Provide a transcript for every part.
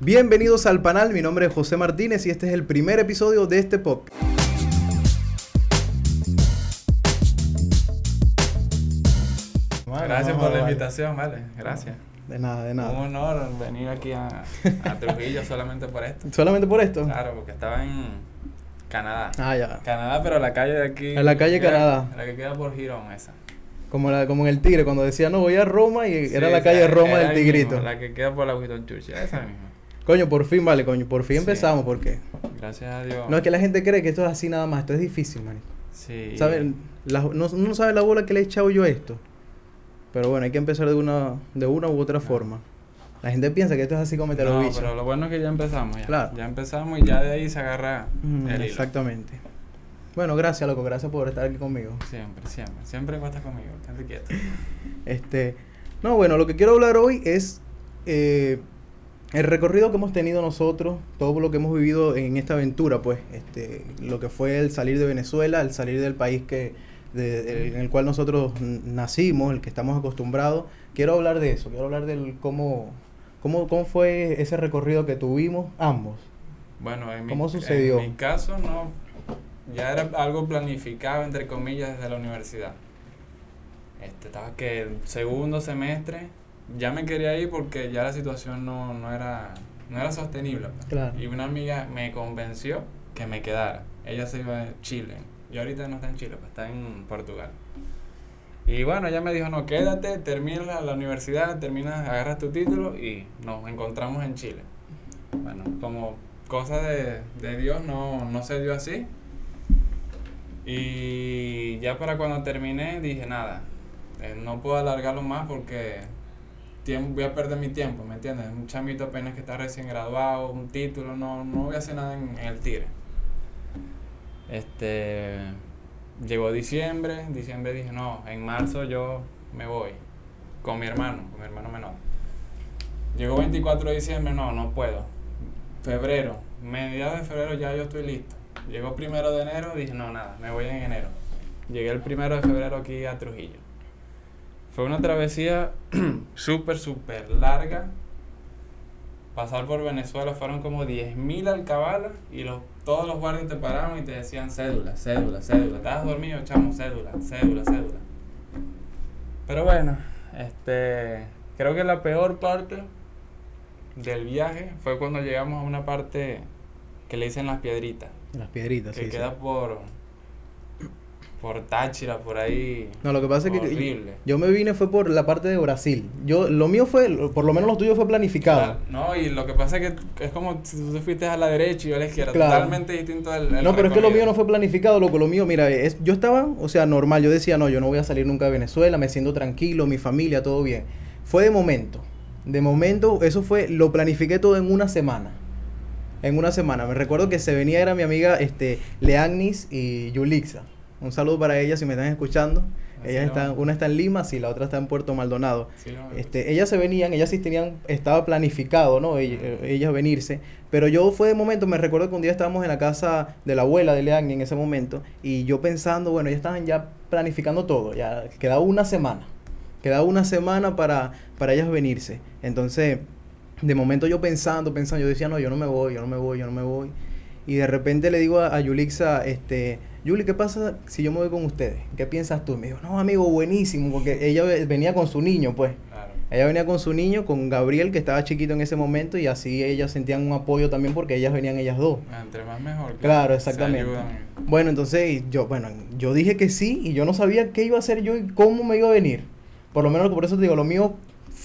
Bienvenidos al panel, mi nombre es José Martínez y este es el primer episodio de este podcast. Gracias por la invitación, vale, gracias. De nada, de nada. Un honor venir aquí a, a Trujillo solamente por esto. ¿Solamente por esto? Claro, porque estaba en Canadá. Ah, ya. Canadá, pero la calle de aquí. En la calle Canadá. La que queda por Girón, esa. Como, la, como en el Tigre, cuando decía no voy a Roma y Sí, era la calle Roma del Tigrito. mismo, la que queda por la Winston Churchill, esa misma. Coño, por fin, vale, coño, por fin Sí. empezamos, porque Gracias a Dios. no es que la gente cree que esto es así nada más, esto es difícil, man. Sí. ¿Saben? La- no, no sabe la bola que le he echado yo a esto. Pero bueno, hay que empezar de una, de una u otra forma. La gente piensa que esto es así como meter los No, pero lo bueno es que ya empezamos ya. Claro. Ya empezamos y ya de ahí se agarra Mm, el hilo. exactamente. Bueno, gracias, loco, gracias por estar aquí conmigo. Siempre, siempre. Siempre cuesta conmigo, quédate quieto. Este, no, bueno, lo que quiero hablar hoy es eh, el recorrido que hemos tenido nosotros, todo lo que hemos vivido en esta aventura, pues, este, lo que fue el salir de Venezuela, el salir del país que, de- de- en el cual nosotros nacimos, el que estamos acostumbrados. Quiero hablar de eso, quiero hablar del cómo, cómo, cómo fue ese recorrido que tuvimos ambos. Bueno, en mi, ¿Cómo sucedió? en mi caso no, ya era algo planificado entre comillas desde la universidad. Este, estaba que segundo semestre ya me quería ir porque ya la situación no, no era no era sostenible. pues. Claro. Y una amiga me convenció que me quedara. Ella se iba a Chile. Y ahorita no está en Chile, pues está en Portugal. Y bueno, ella me dijo, no, quédate, termina la, la universidad, terminas, agarras tu título y nos encontramos en Chile. Bueno, como cosa de, de Dios no, no se dio así. Y ya para cuando terminé dije, nada, eh, no puedo alargarlo más porque voy a perder mi tiempo, ¿me entiendes? Un chamito apenas que está recién graduado, un título, no, no voy a hacer nada en, el Tigre. Este, llegó diciembre, en diciembre dije, no, en marzo yo me voy con mi hermano, con mi hermano menor. Llegó 24 de diciembre, no, no puedo. Febrero, mediados de febrero ya yo estoy listo. Llegó primero de enero, dije, no, nada, me voy en enero. Llegué el primero de febrero aquí a Trujillo. Fue una travesía súper, súper larga. Pasar por Venezuela fueron como 10.000 alcabalas y los, todos los guardias te paraban y te decían cédula, cédula, cédula. ¿Estabas dormido, chamo? Cédula, cédula, cédula. Pero bueno, este, creo que la peor parte del viaje fue cuando llegamos a una parte que le dicen las piedritas, Las piedritas, que sí, sí. queda por por Táchira, por ahí. No, lo que pasa es que yo me vine fue por la parte de Brasil. Yo, lo mío fue, por lo menos lo tuyo fue planificado. Claro, No, y lo que pasa es que es como si tú te fuiste a la derecha y yo a la izquierda, Claro. totalmente distinto al, al No, pero es que lo mío no fue planificado, loco. Lo mío, mira, es, yo estaba, o sea, normal. Yo decía, no, yo no voy a salir nunca de Venezuela, me siento tranquilo, mi familia, todo bien. Fue de momento. De momento, eso fue, lo planifiqué todo en una semana. En una semana. Me recuerdo que se venía, era mi amiga este, Leagnis y Yulixa. Un saludo para ellas si me están escuchando. Así Ellas están, una está en Lima, sí, la otra está en Puerto Maldonado. Sí, Este, ellas se venían, ellas sí tenían, estaba planificado, ¿no? Ell- eh, Ellas, venirse. Pero yo fue de momento, me recuerdo que un día estábamos en la casa de la abuela de Leagni en ese momento, y yo pensando, bueno, ellas estaban ya planificando todo, ya quedaba una semana. Quedaba una semana para, para ellas venirse. Entonces, de momento yo pensando, pensando, yo decía, no, yo no me voy, yo no me voy, yo no me voy. Y de repente le digo a, a Yulixa, este, Yuli, ¿qué pasa si yo me voy con ustedes? ¿Qué piensas tú? Y me dijo, no, amigo, buenísimo, porque ella ve- venía con su niño, pues. Claro. Ella venía con su niño, con Gabriel, que estaba chiquito en ese momento, y así ellas sentían un apoyo también porque ellas venían ellas dos. Entre más mejor. Claro, se exactamente. Bueno, entonces yo, bueno, yo dije que sí y yo no sabía qué iba a hacer yo y cómo me iba a venir. Por lo menos por eso te digo, lo mío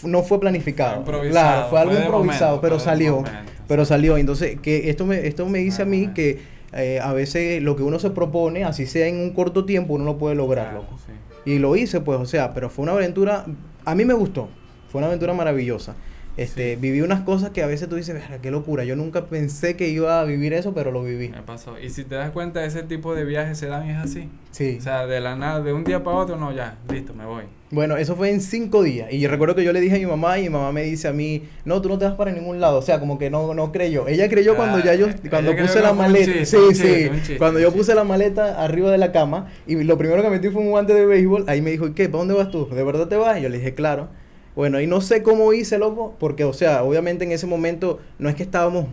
no fue planificado. Fue claro, fue algo fue improvisado, momento, pero fue salió. momento, Pero salió. Entonces, que esto me, esto me dice a mí que eh, a veces lo que uno se propone, así sea en un corto tiempo, uno lo puede lograr, Claro, loco. sí. Y lo hice, pues, o sea, pero fue una aventura, a mí me gustó, fue una aventura maravillosa. Este, Sí. viví unas cosas que a veces tú dices, "Verga, qué locura, yo nunca pensé que iba a vivir eso, pero lo viví. Me pasó. Y si te das cuenta, ese tipo de viajes se dan y es así. Sí. O sea, de la nada, de un día para otro, no, ya, listo, me voy. Bueno, eso fue en cinco días. Y yo recuerdo que yo le dije a mi mamá y mi mamá me dice a mí, no, tú no te vas para ningún lado. O sea, como que no, no creyó. Ella creyó cuando ya yo, Ah, cuando puse la maleta. chiste, sí, sí. chiste, cuando yo puse la maleta arriba de la cama y lo primero que metí fue un guante de béisbol, ahí me dijo, ¿y qué? ¿Para dónde vas tú? ¿De verdad te vas? Y yo le dije, claro. Bueno, y no sé cómo hice, loco, porque, o sea, obviamente en ese momento no es que estábamos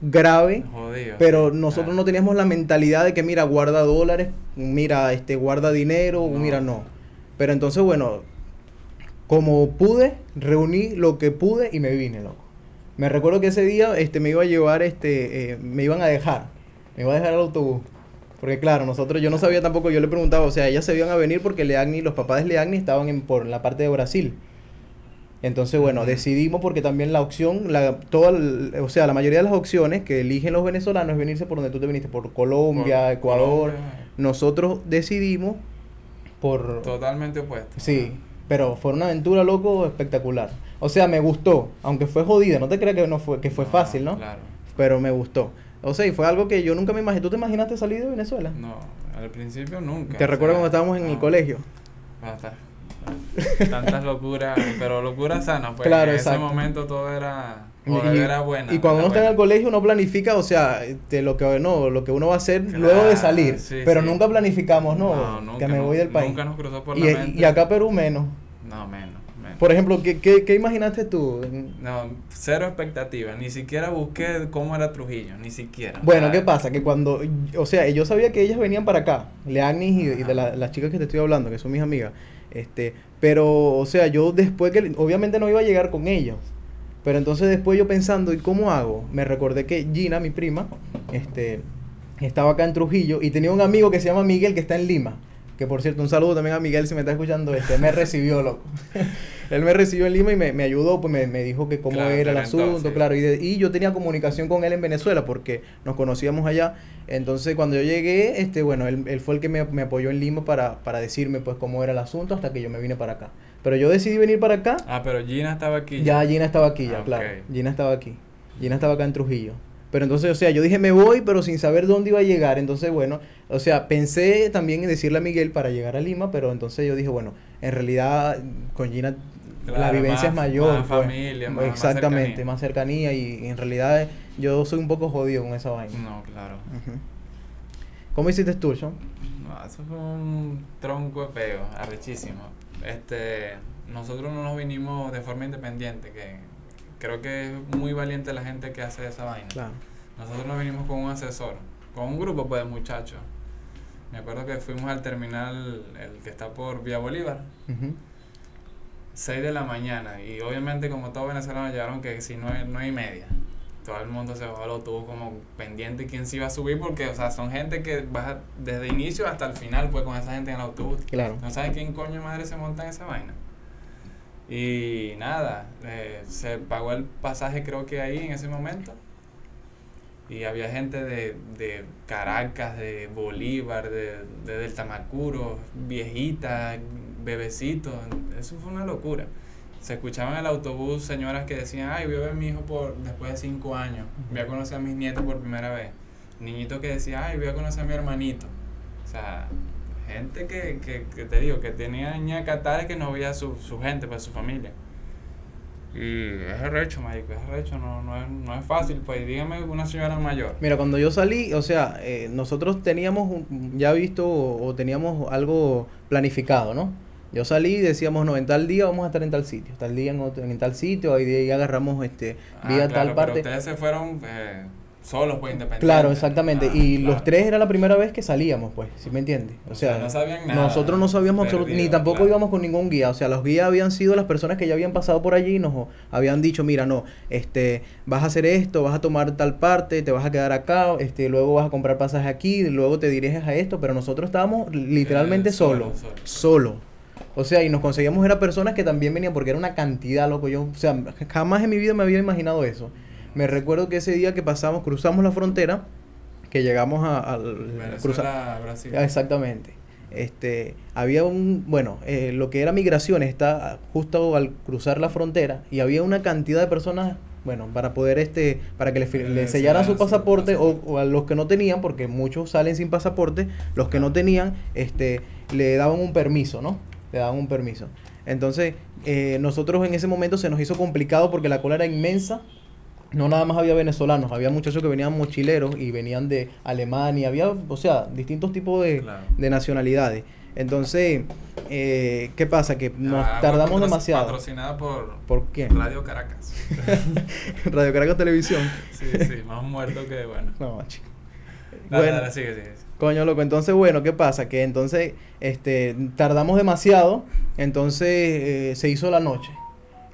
grave, Jodido. pero sí, nosotros claro. no teníamos la mentalidad de que, mira, guarda dólares, mira, este, guarda dinero, No. mira, no. Pero entonces, bueno, como pude, reuní lo que pude y me vine, loco. Me recuerdo que ese día, este, me iba a llevar, este, eh, me iban a dejar, me iba a dejar el autobús. Porque claro, nosotros, yo no sabía tampoco, yo le preguntaba, o sea, ellas se iban a venir porque Leagni, los papás de Leagni estaban en, por la parte de Brasil. Entonces, bueno, decidimos porque también la opción, la, toda, el- o sea, la mayoría de las opciones que eligen los venezolanos es venirse por donde tú te viniste, por Colombia, Por Ecuador. Colombia, Nosotros decidimos por... Totalmente opuesto. Sí, pero fue una aventura, loco, espectacular. O sea, me gustó, aunque fue jodida, no te creas que, no fue, que fue fácil, ¿no? Claro. Pero me gustó. O sea, y fue algo que yo nunca me imaginé. ¿Tú te imaginaste salir de Venezuela? No, al principio nunca. ¿Te recuerdas cuando estábamos en el colegio? Basta. Tantas locuras, pero locuras sanas, pues Claro, en exacto. ese momento todo era, Y- era buena. y cuando uno está en el colegio uno planifica, o sea, de lo que no, lo que uno va a hacer Claro, luego de salir, sí, pero sí. nunca planificamos, no, No, nunca que me voy del país. Nunca nos cruzó por y, la mente. y acá Perú menos. No, menos. Por ejemplo, ¿qué, qué, qué imaginaste tú? No, cero expectativas. Ni siquiera busqué cómo era Trujillo, ni siquiera. Bueno, ¿qué pasa? Que cuando, o sea, yo sabía que ellas venían para acá, Leagnis y, y de la- las chicas que te estoy hablando, que son mis amigas, este, pero, o sea, yo después que, obviamente no iba a llegar con ellos, pero entonces después yo pensando, ¿y cómo hago? Me recordé que Gina, mi prima, este, estaba acá en Trujillo y tenía un amigo que se llama Miguel que está en Lima. Que por cierto, un saludo también a Miguel si me está escuchando. Este, me recibió, loco. Él me recibió en Lima y me, me ayudó, pues me, me dijo que cómo Claro, era el asunto, sí. claro. Y, de- y yo tenía comunicación con él en Venezuela porque nos conocíamos allá. Entonces, cuando yo llegué, este, bueno, él, él fue el que me, me apoyó en Lima para, para decirme, pues, cómo era el asunto hasta que yo me vine para acá. Pero yo decidí venir para acá. Ah, pero Gina estaba aquí. Ya Gina estaba aquí, ya, Ah, claro. Gina estaba aquí. Gina estaba acá en Trujillo. Pero entonces, o sea, yo dije, me voy, pero sin saber dónde iba a llegar. Entonces, bueno, o sea, pensé también en decirle a Miguel para llegar a Lima, pero entonces yo dije, bueno, en realidad con Gina la vivencia es mayor. más pues. familia, más- más Exactamente, cercanía. más cercanía. Y en realidad yo soy un poco jodido con esa vaina. No, claro. ¿Cómo hiciste tú, Sean? No, eso fue un tronco de peo, arrechísimo. Este, nosotros no nos vinimos de forma independiente, que creo que es muy valiente la gente que hace esa vaina. Claro. Nosotros nos vinimos con un asesor, con un grupo pues, de muchachos. Me acuerdo que fuimos al terminal, el que está por Vía Bolívar, Ujú. 6 de la mañana. Y obviamente, como todos venezolanos, llegaron que si no nueve y media. Todo el mundo se bajó al autobús como pendiente quién se iba a subir, porque, o sea, son gente que baja desde inicio hasta el final, pues, con esa gente en el autobús. Claro. No sabes quién coño madre se monta en esa vaina. Y nada, eh, se pagó el pasaje creo que ahí en ese momento. Y había gente de, de Caracas, de Bolívar, de, de del Tamacuro, viejitas, bebecitos. Eso fue una locura. Se escuchaban en el autobús señoras que decían, ay, voy a ver a mi hijo por, después de cinco años. Voy a conocer a mis nietos por primera vez. Niñito que decía, ay, voy a conocer a mi hermanito. O sea, gente que, que, que te digo, que tenía ñacatares que no veía su, su gente, pues su familia. Y es arrecho, marico, es arrecho, no, no, es, no es fácil, pues dígame una señora mayor. Mira, cuando yo salí, o sea, eh, nosotros teníamos un- ya visto o, o teníamos algo planificado, ¿no? Yo salí y decíamos, no, en tal día vamos a estar en tal sitio, tal día en, otro- en tal sitio, ahí de ahí agarramos este, Ah, vía claro, tal pero parte. ustedes se fueron eh, solos, pues independientes. Claro, exactamente. Ah, y claro. los tres era la primera vez que salíamos, pues, ¿sí me entiendes? O O sea, sea, no sabían nada. nosotros no sabíamos absolutamente, ni tampoco claro. íbamos con ningún guía. O sea, los guías habían sido las personas que ya habían pasado por allí y nos habían dicho, mira, no, este, vas a hacer esto, vas a tomar tal parte, te vas a quedar acá, este, luego vas a comprar pasaje aquí, luego te diriges a esto, pero nosotros estábamos literalmente Eh, solo. solo. O sea, y nos conseguíamos era personas que también venían porque era una cantidad, loco. Yo, o sea, jamás en mi vida me había imaginado eso. Me recuerdo que ese día que pasamos, cruzamos la frontera, que llegamos a, al Venezuela, cruzar- Brasil. Exactamente. Este, había un, bueno, eh, lo que era migraciones está justo al cruzar la frontera y había una cantidad de personas, bueno, para poder este, para que le, fi- Que le enseñaran su pasaporte o, o a los que no tenían, porque muchos salen sin pasaporte, los que no tenían, este, le daban un permiso, ¿no? Le daban un permiso. Entonces, eh, nosotros en ese momento se nos hizo complicado porque la cola era inmensa. No nada más había venezolanos, había muchachos que venían mochileros y venían de Alemania, había, o sea, distintos tipos de, Claro. de nacionalidades. Entonces, eh, ¿qué pasa? Que nos Ah, tardamos demasiado. Patrocinada por ¿Por qué? Radio Caracas. Radio Caracas Televisión. Sí, sí, más muerto que bueno. No, chico. Dale, Bueno. dale, sigue, sigue. Coño, loco. Entonces, bueno, ¿qué pasa? Que entonces, este, tardamos demasiado. Entonces, eh, se hizo la noche.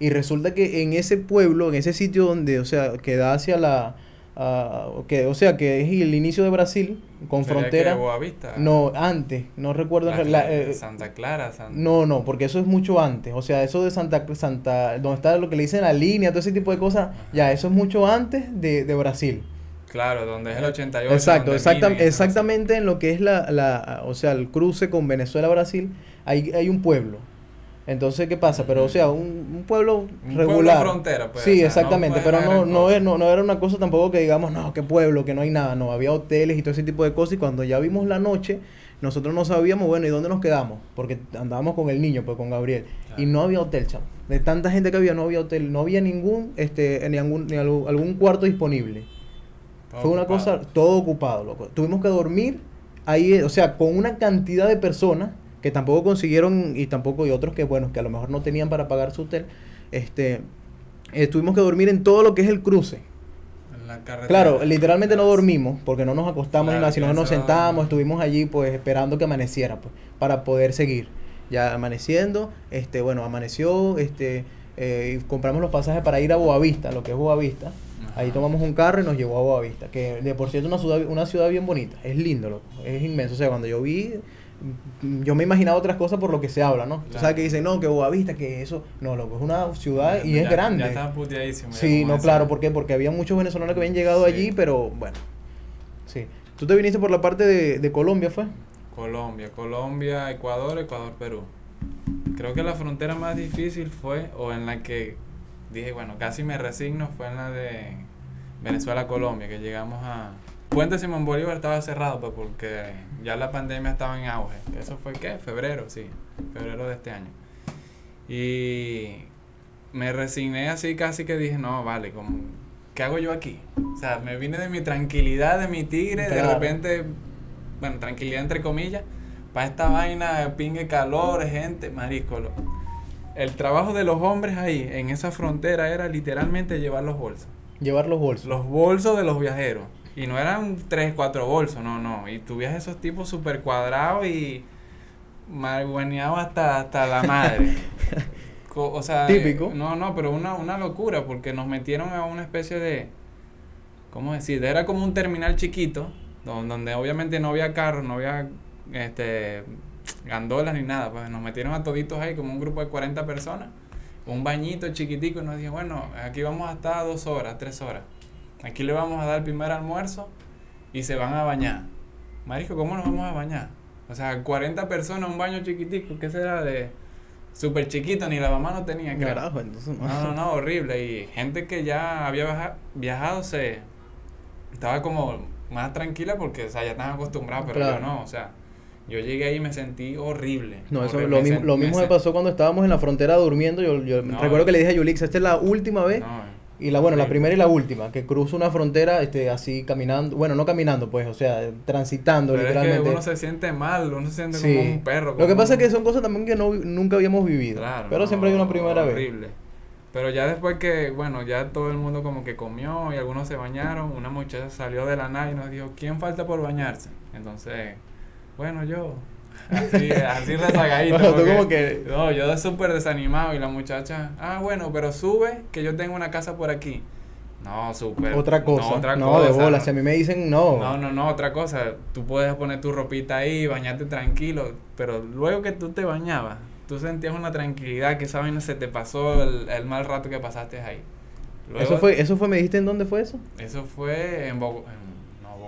Y resulta que en ese pueblo, en ese sitio donde, o sea, que da hacia la... ah, que, o sea, que es el inicio de Brasil, con ¿Sería frontera... que Boavista? No, antes, no recuerdo. La- la- eh, Santa Clara, San- no, no, porque eso es mucho antes. O sea, eso de Santa, Santa, donde está lo que le dicen la línea, todo ese tipo de cosas, ya, eso es mucho antes de, de Brasil. Claro, donde es el 88. Exacto, donde exacta- exactamente en lo que es la, la, o sea, el cruce con Venezuela-Brasil, hay, hay un pueblo. Entonces, ¿qué pasa? Pero, o sea, un, un pueblo Un pueblo frontera, pues, o sí, sea, exactamente, pero no, no, es- no, no era una cosa tampoco que digamos, no, qué pueblo, que no hay nada, no, había hoteles y todo ese tipo de cosas y cuando ya vimos la noche, nosotros no sabíamos, bueno, ¿y dónde nos quedamos? Porque andábamos con el niño, pues con Gabriel, y no había hotel, chamo. De tanta gente que había, no había hotel, no había ningún, este, ni algún, ni algún, algún cuarto disponible. Todo Fue una ocupado. cosa, todo ocupado, loco. Tuvimos que dormir ahí, o sea, con una cantidad de personas que tampoco consiguieron y tampoco y otros que, bueno, que a lo mejor no tenían para pagar su hotel, este, eh, tuvimos que dormir en todo lo que es el cruce. En la carretera. Claro, literalmente no dormimos porque no nos acostamos ni nada, sino que nos sentamos, estuvimos allí pues esperando que amaneciera pues para poder seguir. Ya amaneciendo, este, bueno, amaneció, este, eh, y compramos los pasajes para ir a Boavista, lo que es Boavista. Ahí tomamos un carro y nos llevó a Boavista, que de por cierto una ciudad, una ciudad bien bonita, es lindo, loco, es inmenso. O sea, cuando yo vi, mm, yo me imaginaba otras cosas por lo que se habla, ¿no? Claro. sabes que dicen, no, que Boavista, que eso, no, loco, es una ciudad y Ya- es grande. Ya estaba puteadísimo. Sí, no, claro, ¿por qué? Porque había muchos venezolanos que habían llegado Sí. allí, pero bueno. Sí. ¿Tú te viniste por la parte de, de Colombia, fue? Colombia, Colombia, Ecuador, Ecuador, Perú. Creo que la frontera más difícil fue, o en la que dije, bueno, casi me resigno, fue en la de Venezuela-Colombia, que llegamos a... Puente Simón Bolívar estaba cerrado, pues porque ya la pandemia estaba en auge. ¿Eso fue qué? Febrero, sí. Febrero de este año. Y me resigné así casi que dije, no, vale, como, ¿qué hago yo aquí? O sea, me vine de mi tranquilidad, de mi tigre, de repente, bueno, tranquilidad entre comillas, para esta vaina, pingue calor, gente, marisco. El trabajo de los hombres ahí, en esa frontera, era literalmente llevar los bolsos. Llevar los bolsos. Los bolsos de los viajeros. Y no eran tres, cuatro bolsos, no, no. Y tú esos tipos súper cuadrados y margueneados hasta, hasta la madre. Co- o sea, Típico. no, no, pero una, una locura porque nos metieron a una especie de, ¿cómo decir? Era como un terminal chiquito, don- donde obviamente no había carros, no había este gandolas ni nada, pues nos metieron a toditos ahí como un grupo de 40 personas, un bañito chiquitico y nos dijo, bueno, aquí vamos a estar dos horas, tres horas. Aquí le vamos a dar el primer almuerzo y se van a bañar. Marisco, ¿cómo nos vamos a bañar? O sea, 40 personas, un baño chiquitico, ¿qué será de súper chiquito? Ni la mamá no tenía, creo. Carajo, entonces no. No, no, no, horrible. Y gente que ya había viaja- viajado se estaba como más tranquila porque, o sea, ya estaban acostumbrados, pero Claro. yo no, o sea, yo llegué ahí y me sentí horrible. No, eso horrible. lo mismo, lo mismo me pasó cuando estábamos en la frontera durmiendo. Yo, yo No. recuerdo que le dije a Yulix, esta es la última vez. No, Y la, bueno, la primera y la última, que cruzo una frontera este, así caminando, bueno, no caminando, pues, o sea, transitando Pero es que literalmente. uno se siente mal, uno se siente Sí. como un perro. Lo que pasa es que son cosas también que no, nunca habíamos vivido. Claro, pero no, siempre hay una primera vez. horrible. Pero ya después que, bueno, ya todo el mundo como que comió y algunos se bañaron, una muchacha salió de la nave y nos dijo, ¿quién falta por bañarse? Entonces, bueno, yo. Así, así rezagadito. Bueno, tú porque- como que- No, yo súper desanimado y la muchacha, ah, bueno, pero sube que yo tengo una casa por aquí. No, súper. Otra cosa. No, otra no, cosa. de bola. no. Si a mí me dicen no. No, no, no, otra cosa. Tú puedes poner tu ropita ahí, bañarte tranquilo, pero luego que tú te bañabas, tú sentías una tranquilidad que esa vaina se te pasó el, el mal rato que pasaste ahí. Luego- eso fue, eso fue, me dijiste en dónde fue eso? Eso fue en Bogotá,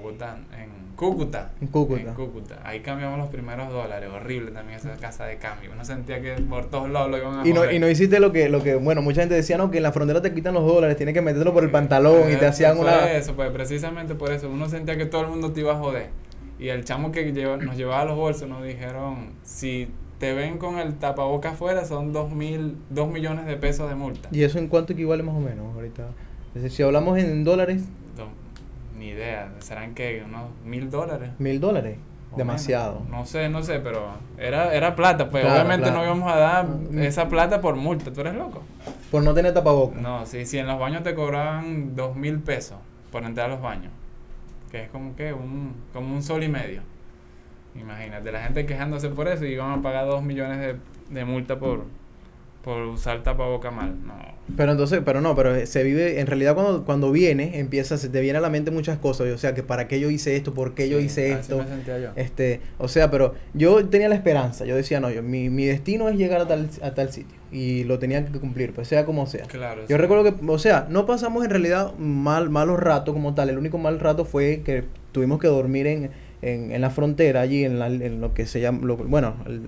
Bogotá, en Cúcuta. En Cúcuta. En Cúcuta. Ahí cambiamos los primeros dólares. Horrible también esa casa de cambio. Uno sentía que por todos lados lo iban a Y no, y no hiciste lo que, lo que, bueno, mucha gente decía, no, que en la frontera te quitan los dólares, tienes que meterlo por el pantalón y te hacían fue una... Eso, pues precisamente por eso. Uno sentía que todo el mundo te iba a joder. Y el chamo que lleva- nos llevaba los bolsos nos dijeron, si te ven con el tapaboca afuera son dos mil, dos millones de pesos de multa. ¿Y eso en cuánto equivale más o menos ahorita? Es decir, si hablamos en dólares, ni idea, serán que unos mil dólares. mil dólares. o Demasiado. menos. No sé, no sé, pero era, era plata, pues Claro, obviamente claro. no íbamos a dar Mm. esa plata por multa, ¿tú eres loco? Por no tener tapabocas. No, sí, si en los baños te cobraban dos mil pesos por entrar a los baños, que es como que un, como un sol y medio. Imagínate, la gente quejándose por eso y iban a pagar dos millones de, de multa por, por usar tapaboca mal. No. Pero entonces, pero no, pero se vive, en realidad cuando, cuando viene, empieza, se te viene a la mente muchas cosas, o sea, que para qué yo hice esto, por qué yo hice así esto, me sentía yo. este, o sea, pero yo tenía la esperanza, yo decía, no, yo, mi, mi destino es llegar a tal, a tal sitio, y lo tenía que cumplir, pues sea como sea. Claro. Yo sí. recuerdo que, o sea, no pasamos en realidad mal, malos ratos como tal. El único mal rato fue que tuvimos que dormir en, en, en la frontera, allí en, la, en lo que se llama, lo- bueno, el-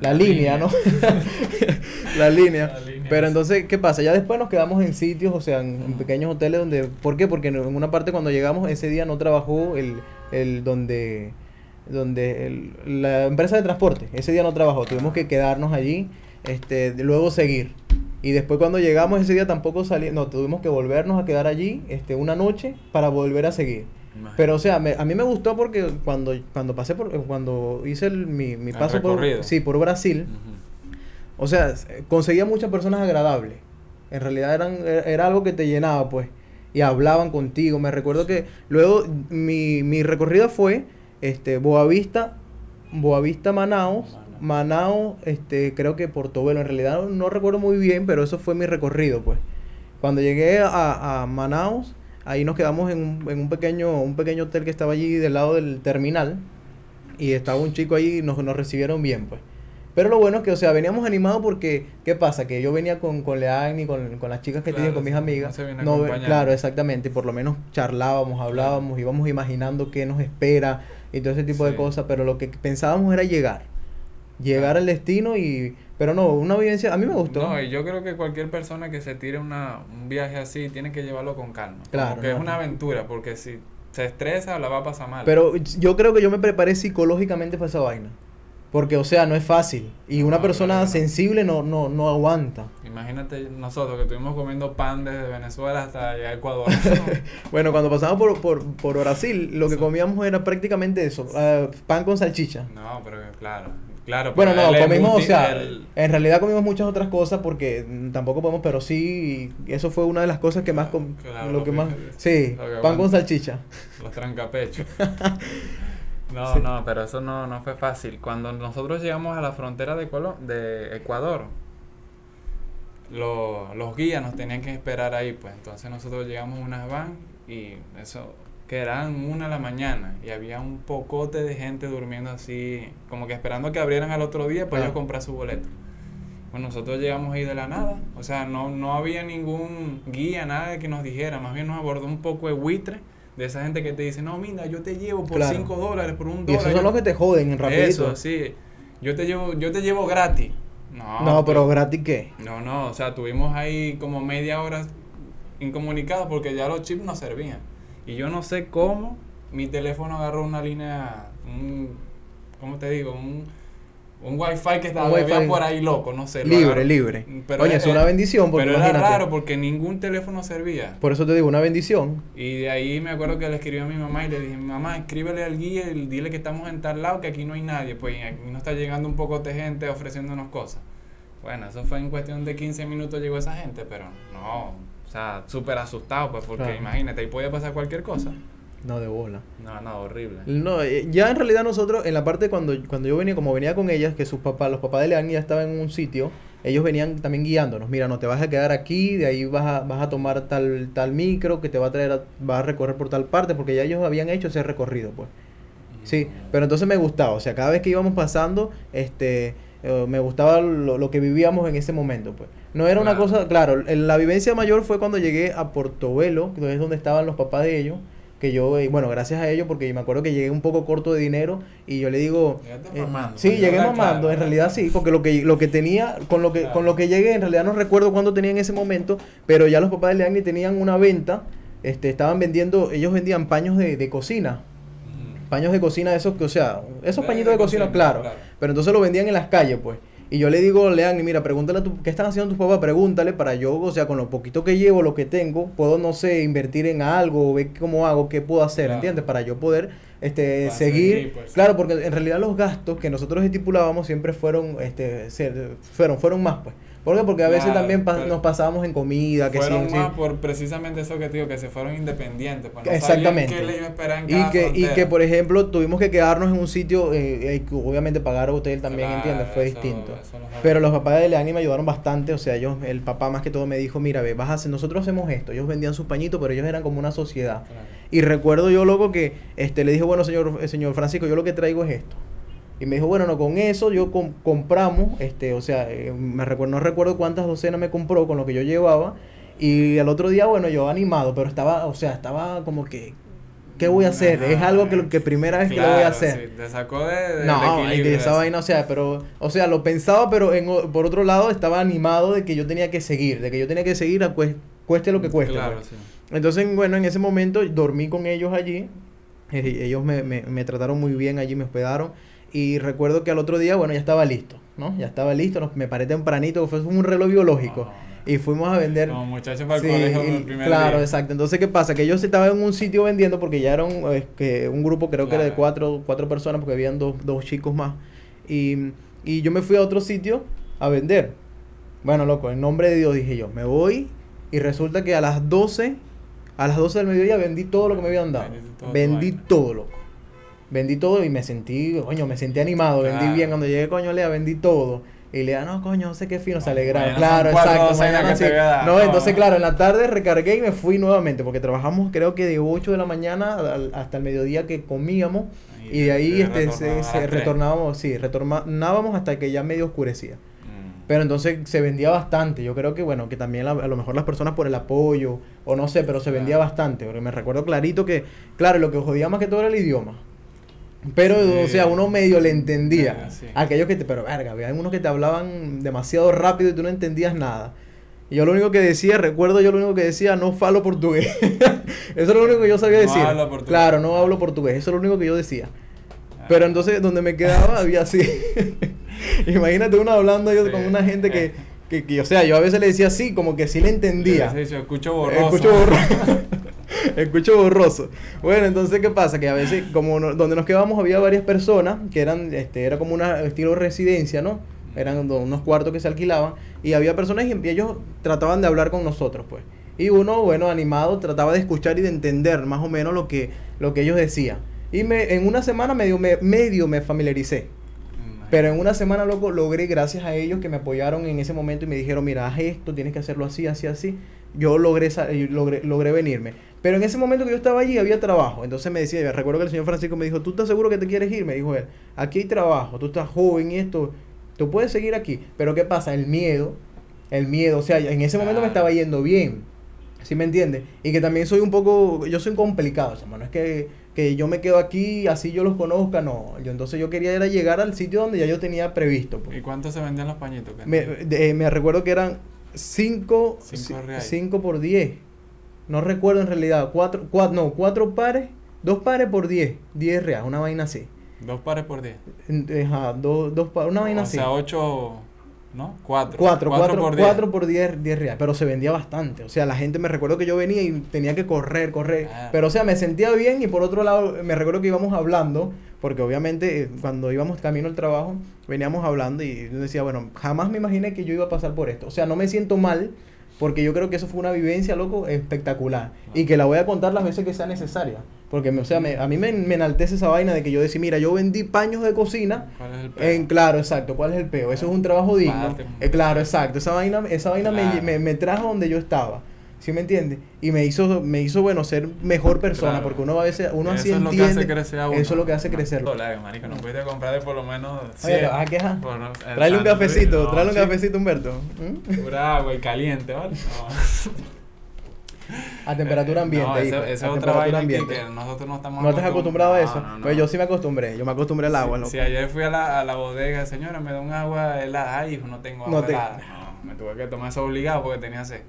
la, La línea, línea. ¿no? la línea. La línea, Pero entonces, ¿qué pasa? Ya después nos quedamos en sitios, o sea, en, en pequeños hoteles donde... ¿Por qué? Porque en una parte cuando llegamos ese día no trabajó el, el donde... donde el- la empresa de transporte. Ese día no trabajó. Tuvimos que quedarnos allí, este, de- luego seguir. Y después cuando llegamos ese día tampoco salí, no, tuvimos que volvernos a quedar allí, este, una noche para volver a seguir. Imagínate. Pero o sea, me- a mí me gustó porque cuando cuando pasé por cuando hice el- mi, mi El paso por sí, por Brasil, o sea, conseguía muchas personas agradables. En realidad eran era era algo que te llenaba, pues, y hablaban contigo. Me recuerdo que luego mi, mi recorrida fue este Boavista, Boavista Manaus, Manaus. Manaus, este creo que Portobelo, en realidad no, no recuerdo muy bien, pero eso fue mi recorrido, pues. Cuando llegué a, a Manaus, ahí nos quedamos en un, en un pequeño un pequeño hotel que estaba allí del lado del terminal y estaba un chico ahí y nos, nos recibieron bien, pues. Pero lo bueno es que, o sea, veníamos animados porque, ¿qué pasa? Que yo venía con, con Leagni, con, con las chicas que tenía, Claro, con mis amigas. no No, claro, exactamente. Por lo menos charlábamos, hablábamos, íbamos imaginando qué nos espera y todo ese tipo de cosas. Pero lo que pensábamos era llegar. Llegar Claro. al destino y... Pero no, una vivencia... A mí me gustó. No, y yo creo que cualquier persona que se tire una, un viaje así tiene que llevarlo con calma. Claro, Como que no. es una aventura, porque si se estresa la va a pasar mal. Pero yo creo que yo me preparé psicológicamente para esa vaina. Porque, o sea, no es fácil. Y una persona no. sensible no, no, no aguanta. Imagínate nosotros que estuvimos comiendo pan desde Venezuela hasta a Ecuador. Bueno, cuando pasamos por, por, por Brasil, lo que Sí. comíamos era prácticamente eso. eh, pan con salchicha. no, pero claro. Claro, Bueno, no, comimos, o sea, el- en realidad comimos muchas otras cosas porque mm, tampoco podemos, pero sí, eso fue una de las cosas que más, com- Claro, lo que más, sí, que pan con salchicha. Los trancapechos. No, Sí. no, pero eso no, no fue fácil. Cuando nosotros llegamos a la frontera de, Colo- de Ecuador, lo- los guías nos tenían que esperar ahí, pues. Entonces nosotros llegamos a unas van y eso, que eran una de la mañana y había un pocote de gente durmiendo así, como que esperando que abrieran al otro día para ellos comprar su boleto. Pues nosotros llegamos ahí de la nada, o sea, no, no había ningún guía, nada que nos dijera, más bien nos abordó un poco de buitre de esa gente que te dice, no, mira, yo te llevo por Claro. 5 dólares, por un Y dólar. esos son los que te joden en rapidito. Eso, sí, yo te llevo, yo te llevo gratis. No, no, pero gratis qué. No, no, o sea, tuvimos ahí como media hora incomunicados porque ya los chips no servían. Y yo no sé cómo mi teléfono agarró una línea, un, ¿cómo te digo? Un, un wifi que estaba wifi por ahí loco, no sé. Libre, agarró. libre. Pero Oye, es- una bendición porque Pero era raro porque ningún teléfono servía. Por eso te digo, una bendición. Y de ahí me acuerdo que le escribí a mi mamá y le dije, mamá, escríbele al guía y dile que estamos en tal lado, que aquí no hay nadie, pues aquí no está llegando un poco de gente ofreciéndonos cosas. Bueno, eso fue en cuestión de 15 minutos llegó esa gente, pero no, o sea, súper asustado, pues porque Claro. imagínate, ahí podía pasar cualquier cosa. No, de bola. No, no, horrible. No, eh, ya en realidad nosotros, en la parte cuando, cuando yo venía, como venía con ellas, que sus papás, los papás de Leán ya estaban en un sitio, ellos venían también guiándonos. Mira, no te vas a quedar aquí, de ahí vas a, vas a tomar tal, tal micro que te va a traer, a- vas a recorrer por tal parte, porque ya ellos habían hecho ese recorrido, pues. Sí, pero entonces me gustaba, o sea, cada vez que íbamos pasando, este, eh, me gustaba lo, lo que vivíamos en ese momento, pues. No era una cosa, claro, la vivencia mayor fue cuando llegué a Portobelo, que es donde estaban los papás de ellos, que yo, eh, bueno, gracias a ellos, porque me acuerdo que llegué un poco corto de dinero y yo le digo, eh, mamando, sí, llegué mamando, claro. en realidad sí, porque lo que, lo que tenía, con lo que, Claro. con lo que llegué, en realidad no recuerdo cuándo tenía en ese momento, pero ya los papás de Leagni tenían una venta, este, estaban vendiendo, ellos vendían paños de, de cocina. Paños de cocina esos que, o sea, esos De- pañitos de, de cocina, cocina, claro, claro. pero entonces lo vendían en las calles, pues. Y yo le digo, Lean, mira, pregúntale a tu, ¿qué están haciendo tus papás? Pregúntale para yo, o sea, con lo poquito que llevo, lo que tengo, puedo, no sé, invertir en algo, ver cómo hago, qué puedo hacer, Claro. ¿entiendes? Para yo poder este, Para seguir. seguir, pues. Claro, porque en realidad los gastos que nosotros estipulábamos siempre fueron, este, fueron, fueron más, pues. ¿Por qué? Porque a veces Claro, también pa- nos pasábamos en comida, que sí, fueron sí. más por precisamente eso que te digo, que se fueron independientes. Pues no Exactamente. sabían qué les iba a esperar en Y que, y que, por ejemplo, tuvimos que quedarnos en un sitio, eh, eh, que obviamente pagar hotel también, Claro, ¿entiendes? Fue eso- distinto. eso lo Pero los papás de Leani me ayudaron bastante, o sea, ellos, el papá más que todo me dijo, mira, ve, vas a hacer, nosotros hacemos esto, ellos vendían sus pañitos, pero ellos eran como una sociedad. Claro. Y recuerdo yo, loco, que este, le dije, bueno, señor, eh, señor Francisco, yo lo que traigo es esto. Y me dijo, bueno, no, con eso yo com- compramos, este, o sea, eh, me recuerdo, no recuerdo cuántas docenas me compró con lo que yo llevaba. Y al otro día, bueno, yo animado, pero estaba, o sea, estaba como que, ¿qué voy a hacer? es algo que, que primera vez que lo voy a Claro, hacer. sí, te sacó de, de- No, y esa vaina, o sea, pero, o sea, lo pensaba, pero en, por otro lado estaba animado de que yo tenía que seguir, de que yo tenía que seguir a cues- cueste lo que cueste. Claro, pues. sí. Entonces, bueno, en ese momento dormí con ellos allí, eh, ellos me, me, me trataron muy bien allí, me hospedaron, y recuerdo que al otro día, bueno, ya estaba listo, ¿no? Ya estaba listo, nos- me paré tempranito, fue un reloj biológico, No, y fuimos a vender... Como muchachos para el Sí, colegio el primer claro, día. exacto. Entonces, ¿qué pasa? Que ellos estaban en un sitio vendiendo porque ya eran eh, que un grupo, creo que era de cuatro, cuatro personas, porque habían dos, dos chicos más. Y, y yo me fui a otro sitio a vender. Bueno, loco, en nombre de Dios dije yo, me voy y resulta que a las 12, a las 12 del mediodía vendí todo lo que me habían dado. Vendiste todo Vendí todo, loco. Vendí todo y me sentí, coño, me sentí animado, vendí bien. Cuando llegué, coño, Lea, vendí todo. Y Lea, no, coño, no sé qué fino, se No, mañana Claro, exacto. mañana que sí. dar. No, No, entonces, claro, en la tarde recargué y me fui nuevamente, porque trabajamos creo que de 8 de la mañana hasta el mediodía que comíamos. Y de ahí este, se, retornábamos, sí, retornábamos hasta que ya medio oscurecía. Mm. Pero entonces se vendía bastante. Yo creo que, bueno, que también la- a lo mejor las personas por el apoyo, o no sé, pero se vendía Claro. bastante. Porque me recuerdo clarito que, claro, lo que jodía más que todo era el idioma. Pero, Sí. o sea, uno medio le entendía. Sí. Aquellos que te, pero verga, había unos que te hablaban demasiado rápido y tú no entendías nada. Y yo lo único que decía, recuerdo yo lo único que decía, no falo portugués. eso es lo único que yo sabía No decir. hablo portugués. Claro, no hablo portugués, eso es lo único que yo decía. Ah. Pero entonces donde me quedaba había así. Imagínate uno hablando yo Sí. con una gente que, que, que, o sea, yo a veces le decía así, como que sí le entendía. Dicho, escucho borroso. Escucho borroso. Escucho borroso. Bueno, entonces, ¿qué pasa? Que a veces, como no- donde nos quedábamos había varias personas que eran, este, era como una estilo residencia, ¿no? Eran unos cuartos que se alquilaban y había personas y ellos trataban de hablar con nosotros, pues. Y uno, bueno, animado, trataba de escuchar y de entender más o menos lo que, lo que ellos decían. Y me, en una semana medio me, medio me familiaricé. Mm, Pero en una semana, loco, logré, gracias a ellos que me apoyaron en ese momento y me dijeron, mira, haz esto, tienes que hacerlo así, así, así. Yo logré, eh, logré, logré venirme. Pero en ese momento que yo estaba allí había trabajo. Entonces me decía, recuerdo que el señor Francisco me dijo, ¿tú estás seguro que te quieres ir? Me dijo él, aquí hay trabajo, tú estás joven y esto, tú puedes seguir aquí. Pero ¿qué pasa? El miedo, el miedo, o sea, en ese momento me estaba yendo bien. ¿Sí me entiendes? Y que también soy un poco, yo soy complicado, o sea, no es que, que yo me quedo aquí, así yo los conozca, no. Yo entonces yo quería era llegar al sitio donde ya yo tenía previsto. pues. ¿Y cuánto se vendían los pañitos? me recuerdo que eran 5 Cinco reales. 5 por 10. No recuerdo en realidad. Cuatro, cua- no, cuatro pares. Dos pares por 10. 10 reales, una vaina así. Dos pares por diez. En- Ajá, dos, dos pares, una vaina o así. sea, ocho, ¿no? Cuatro. Cuatro, cuatro, por diez. cuatro por 10, 10 reales. Pero se vendía bastante. O sea, la gente me recuerdo que yo venía y tenía que correr, correr. Ah. Pero, o sea, me sentía bien y por otro lado, me recuerdo que íbamos hablando. Porque obviamente eh, cuando íbamos camino al trabajo, veníamos hablando y yo decía, bueno, jamás me imaginé que yo iba a pasar por esto. O sea, no me siento mal. Porque yo creo que eso fue una vivencia, loco, espectacular. Y que la voy a contar las veces que sea necesaria. Porque, me- o sea, me- a mí me, me enaltece esa vaina de que yo decía, mira, yo vendí paños de cocina ¿Cuál es el peor? en, claro, exacto. ¿Cuál es el peo? Eso es un trabajo digno. Eh, claro, exacto. Esa vaina, esa vaina me- Claro. me, me trajo donde yo estaba. ¿Sí me entiendes? Y me hizo, me hizo, bueno, ser mejor persona. Claro. Porque uno a veces, uno así Eso es lo que entiende. hace crecer a uno. Eso es lo que hace crecer. Dólares, marico, no pudiste comprar de por lo menos Oye, 100. ¿te vas a quejar? Por no- Tráele un cafecito, no, tráele un sí. cafecito, Humberto. ¿Mm? Pura agua y caliente, ¿vale? No. A temperatura ambiente. No, hijo, esa, esa a es otra temperatura vaina ambiente. que, nosotros no estamos ¿No estás acostumbrado a eso? No, no, no. Pues yo sí me acostumbré. Yo me acostumbré al agua, Si, loco. si ayer fui a la, a la bodega, señora, me da un agua helada. Ay, hijo, no tengo agua No te- helada. No, me tuve que tomar eso obligado porque tenía sed.